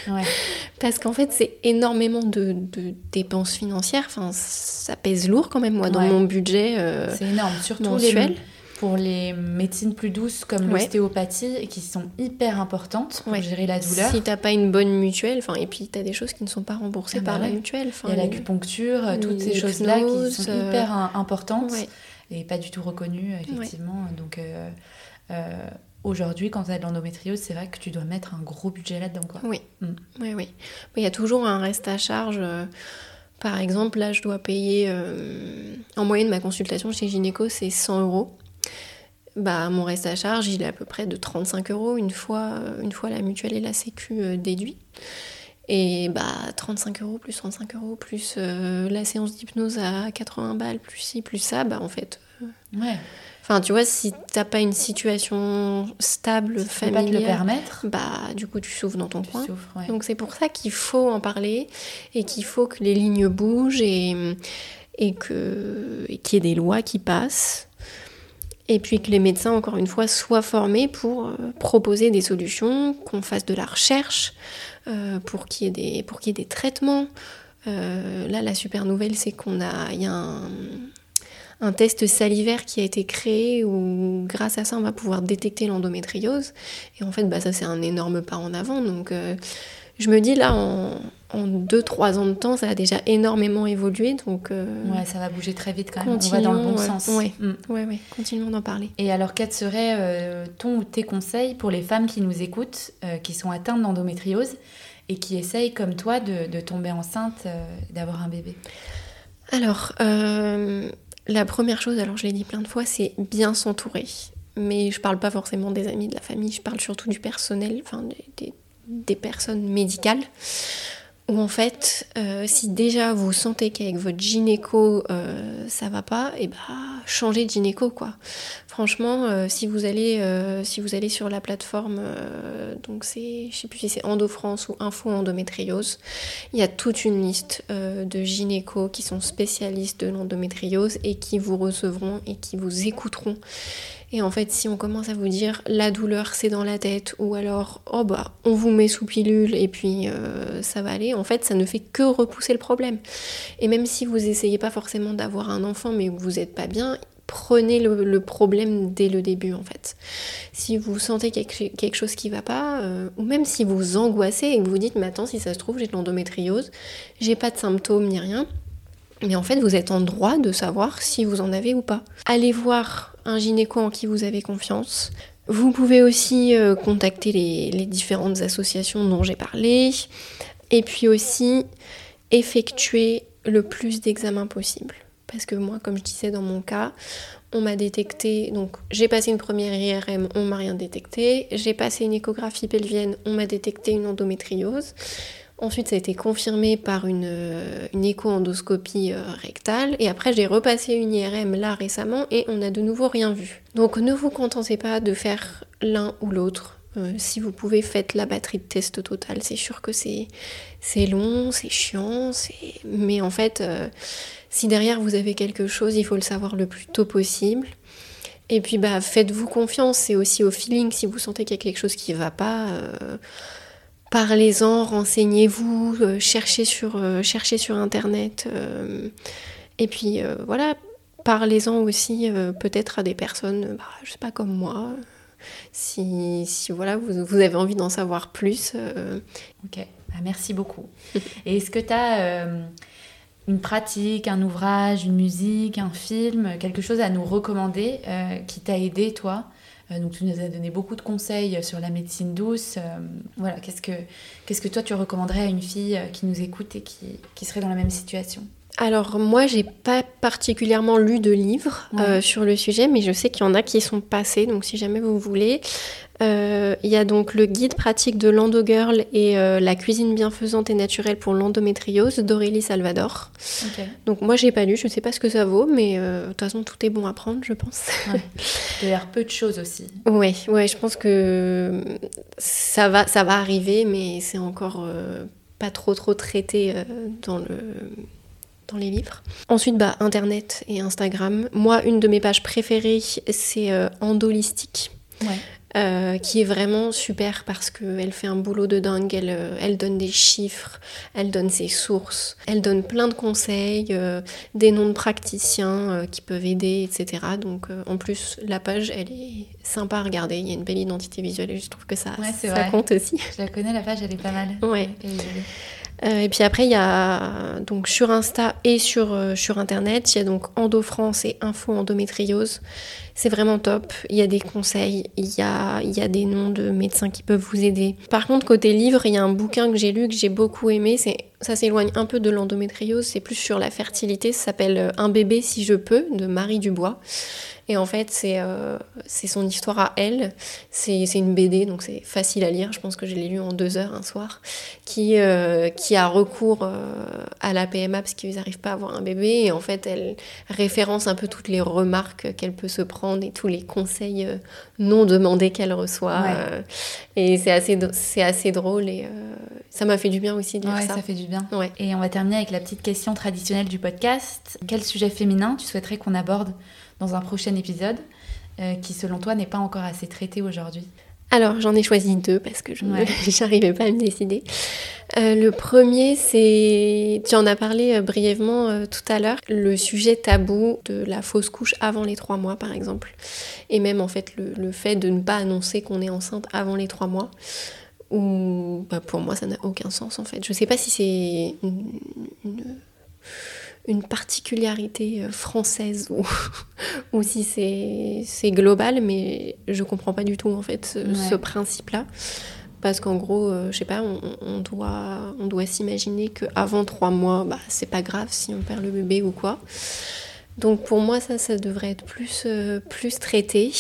Ouais. Parce qu'en fait, c'est énormément de, de, dépenses financières. Enfin, ça pèse lourd quand même, moi, dans mon budget. Euh, c'est énorme, surtout mensuel. Les pour les médecines plus douces comme l'ostéopathie qui sont hyper importantes pour gérer la douleur. Si t'as pas une bonne mutuelle, enfin et puis tu as des choses qui ne sont pas remboursées ah par bah la mutuelle. Il y a l'acupuncture, toutes ces choses-là qui sont euh, hyper importantes et pas du tout reconnues effectivement. Donc euh, euh, aujourd'hui, quand tu as de l'endométriose, c'est vrai que tu dois mettre un gros budget là-dedans. Oui. Mm. oui, oui. Il y a toujours un reste à charge. Par exemple, là, je dois payer en moyenne ma consultation chez Gynéco, c'est 100 euros bah, mon reste à charge, il est à peu près de 35 euros une fois, euh, une fois la mutuelle et la sécu euh, déduits. Et bah 35 euros plus 35 euros plus euh, la séance d'hypnose à 80 balles plus ci plus ça, bah en fait. ouais. Enfin, tu vois, si t'as pas une situation stable, si familiale, pas te le permettre, bah du coup tu souffres dans ton coin. Souffres, ouais. Donc c'est pour ça qu'il faut en parler et qu'il faut que les lignes bougent et et que qu'il y ait des lois qui passent et puis que les médecins, encore une fois, soient formés pour euh, proposer des solutions, qu'on fasse de la recherche, euh, pour qu'il y, y ait des traitements. Euh, là, la super nouvelle, c'est qu'on a, y a un, un, test salivaire qui a été créé où, grâce à ça, on va pouvoir détecter l'endométriose. Et en fait, bah, ça, c'est un énorme pas en avant. Donc, je me dis là, en, en 2-3 ans de temps, ça a déjà énormément évolué. Donc, euh, ouais, ça va bouger très vite quand même. On va dans le bon sens. Ouais, mm. ouais, ouais, continuons d'en parler. Et alors, quels seraient euh, ton ou tes conseils pour les femmes qui nous écoutent, euh, qui sont atteintes d'endométriose et qui essayent, comme toi, de, tomber enceinte, d'avoir un bébé? Alors, la première chose, alors je l'ai dit plein de fois, c'est bien s'entourer. Mais je parle pas forcément des amis, de la famille, je parle surtout du personnel, enfin des, des, des personnes médicales où en fait, euh, si déjà vous sentez qu'avec votre gynéco euh, ça va pas, et eh bah changez de gynéco quoi. Franchement, euh, si vous allez si vous allez sur la plateforme, donc c'est je sais plus si c'est EndoFrance ou Info Endométriose, il y a toute une liste de gynécos qui sont spécialistes de l'endométriose et qui vous recevront et qui vous écouteront et en fait, si on commence à vous dire la douleur c'est dans la tête ou alors oh bah on vous met sous pilule et puis euh, ça va aller, en fait ça ne fait que repousser le problème. Et même si vous essayez pas forcément d'avoir un enfant mais vous n'êtes pas bien, prenez le, problème dès le début en fait. Si vous sentez quelque, chose qui va pas, euh, ou même si vous angoissez et que vous dites mais attends si ça se trouve j'ai de l'endométriose, j'ai pas de symptômes ni rien, mais en fait vous êtes en droit de savoir si vous en avez ou pas. Allez voir un gynéco en qui vous avez confiance. Vous pouvez aussi euh, contacter les, différentes associations dont j'ai parlé. Et puis aussi effectuer le plus d'examens possible. Parce que moi, comme je disais dans mon cas, on m'a détecté, donc j'ai passé une première IRM, on m'a rien détecté. J'ai passé une échographie pelvienne, on m'a détecté une endométriose. Ensuite, ça a été confirmé par une, euh, écho-endoscopie euh, rectale. Et après, j'ai repassé une IRM là récemment et on n'a de nouveau rien vu. Donc ne vous contentez pas de faire l'un ou l'autre. Euh, si vous pouvez, faites la batterie de test total. C'est sûr que c'est, c'est long, c'est chiant, mais en fait, si derrière vous avez quelque chose, il faut le savoir le plus tôt possible. Et puis, bah, faites-vous confiance. C'est aussi au feeling. Si vous sentez qu'il y a quelque chose qui ne va pas parlez-en, renseignez-vous, euh, cherchez, sur, euh, cherchez sur Internet. Euh, et puis voilà, parlez-en aussi peut-être à des personnes, bah, je sais pas, comme moi. Si, si voilà, vous, vous, avez envie d'en savoir plus. Ok, bah, merci beaucoup. Et est-ce que tu as une pratique, un ouvrage, une musique, un film, quelque chose à nous recommander qui t'a aidé, toi? Donc tu nous as donné beaucoup de conseils sur la médecine douce. Euh, voilà, qu'est-ce que, qu'est-ce que toi tu recommanderais à une fille euh, qui nous écoute et qui serait dans la même situation? Alors moi, j'ai pas particulièrement lu de livres sur le sujet, mais je sais qu'il y en a qui sont passés. Donc si jamais vous voulez, euh, il y a donc le guide pratique de l'Endo-Girl et euh, la cuisine bienfaisante et naturelle pour l'endométriose d'Aurélie Salvador. Donc moi j'ai pas lu, je sais pas ce que ça vaut, mais euh, de toute façon tout est bon à prendre, je pense. Ouais. Il y a peu de choses aussi. Ouais, ouais, je pense que ça va, ça va arriver, mais c'est encore pas trop trop traité dans le dans les livres. Ensuite, bah, Internet et Instagram. Moi, une de mes pages préférées, c'est Endolistique. Ouais. Euh, qui est vraiment super parce qu'elle fait un boulot de dingue, elle, euh, elle, donne des chiffres, elle donne ses sources, elle donne plein de conseils, euh, des noms de praticiens qui peuvent aider, etc. Donc en plus, la page, elle est sympa à regarder, il y a une belle identité visuelle et je trouve que ça, ça compte aussi. Je la connais, la page, elle est pas mal. Ouais. Et puis après, il y a donc sur Insta et sur, sur Internet, il y a donc Endo France et Info Endométriose. C'est vraiment top. Il y a des conseils, il y a, des noms de médecins qui peuvent vous aider. Par contre, côté livre, il y a un bouquin que j'ai lu que j'ai beaucoup aimé. Ça s'éloigne un peu de l'endométriose, c'est plus sur la fertilité. Ça s'appelle Un bébé si je peux de Marie Dubois. Et en fait, c'est euh, son histoire à elle. C'est une BD, donc c'est facile à lire. Je pense que je l'ai lu en deux heures un soir. Qui, euh, qui a recours euh, à la PMA parce qu'ils n'arrivent pas à avoir un bébé. Et en fait, elle référence un peu toutes les remarques qu'elle peut se prendre et tous les conseils euh, non demandés qu'elle reçoit. et c'est assez, assez drôle. Et ça m'a fait du bien aussi de lire ouais, ça. ça fait du bien. Et on va terminer avec la petite question traditionnelle du podcast. Quel sujet féminin tu souhaiterais qu'on aborde? Dans un prochain épisode euh, qui, selon toi, n'est pas encore assez traité aujourd'hui alors j'en ai choisi deux parce que je n'arrivais pas à me décider. Euh, le premier, c'est, tu en as parlé euh, brièvement tout à l'heure, le sujet tabou de la fausse couche avant les trois mois par exemple. Et même en fait le, fait de ne pas annoncer qu'on est enceinte avant les trois mois. Ou bah, pour moi ça n'a aucun sens en fait. Je sais pas si c'est une une particularité euh, française ou, ou si c'est global, mais je comprends pas du tout en fait ce, principe-là. Parce qu'en gros, euh, je sais pas, on, doit, on doit s'imaginer qu'avant trois mois, bah, c'est pas grave si on perd le bébé ou quoi. Donc pour moi, ça, ça devrait être plus, euh, plus traité.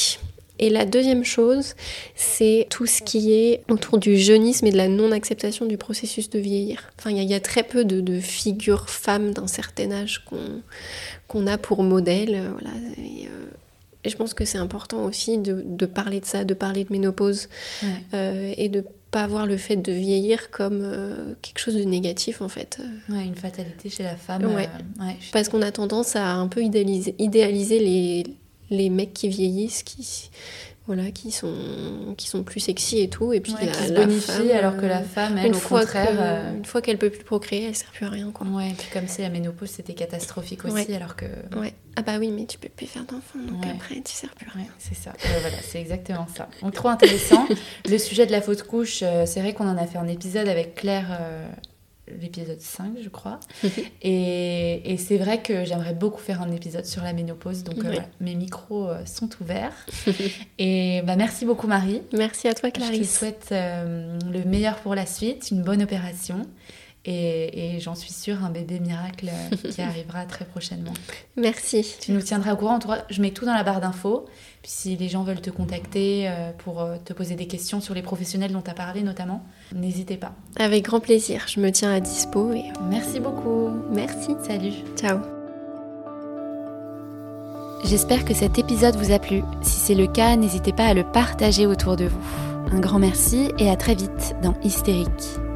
Et la deuxième chose, c'est tout ce qui est autour du jeunisme et de la non-acceptation du processus de vieillir. Enfin, il y, a très peu de, figures femmes d'un certain âge qu'on a pour modèle. Euh, voilà. Et, je pense que c'est important aussi de, parler de ça, de parler de ménopause et de pas voir le fait de vieillir comme euh, quelque chose de négatif en fait. Ouais, une fatalité chez la femme. Ouais. Euh, Parce qu'on a tendance à un peu idéaliser, idéaliser les, les mecs qui vieillissent, qui, voilà, qui sont, qui sont plus sexy et tout. Et puis la, qui se bonifient alors que la femme, elle, une au fois contraire. Euh, une fois qu'elle peut plus procréer, elle sert plus à rien. Quoi. Ouais, et puis comme c'est la ménopause, c'était catastrophique aussi, alors que. Ouais. Ah bah oui, mais tu peux plus faire d'enfant, donc après, tu sers plus à rien. c'est ça. Euh, voilà, c'est exactement ça. Donc trop intéressant. Le sujet de la fausse couche, euh, c'est vrai qu'on en a fait un épisode avec Claire l'épisode 5, je crois. et, et c'est vrai que j'aimerais beaucoup faire un épisode sur la ménopause. Donc, euh, mes micros euh, sont ouverts. et bah, merci beaucoup, Marie. Merci à toi, Clarisse. Je te souhaite euh, le meilleur pour la suite, une bonne opération. Et, et j'en suis sûre, un bébé miracle qui arrivera très prochainement. Merci. Tu nous tiendras au courant. Je mets tout dans la barre d'infos. Puis si les gens veulent te contacter pour te poser des questions sur les professionnels dont tu as parlé notamment, n'hésitez pas. Avec grand plaisir, je me tiens à dispo. Et... Merci beaucoup. Merci. Salut. Ciao. J'espère que cet épisode vous a plu. Si c'est le cas, n'hésitez pas à le partager autour de vous. Un grand merci et à très vite dans Hystérique.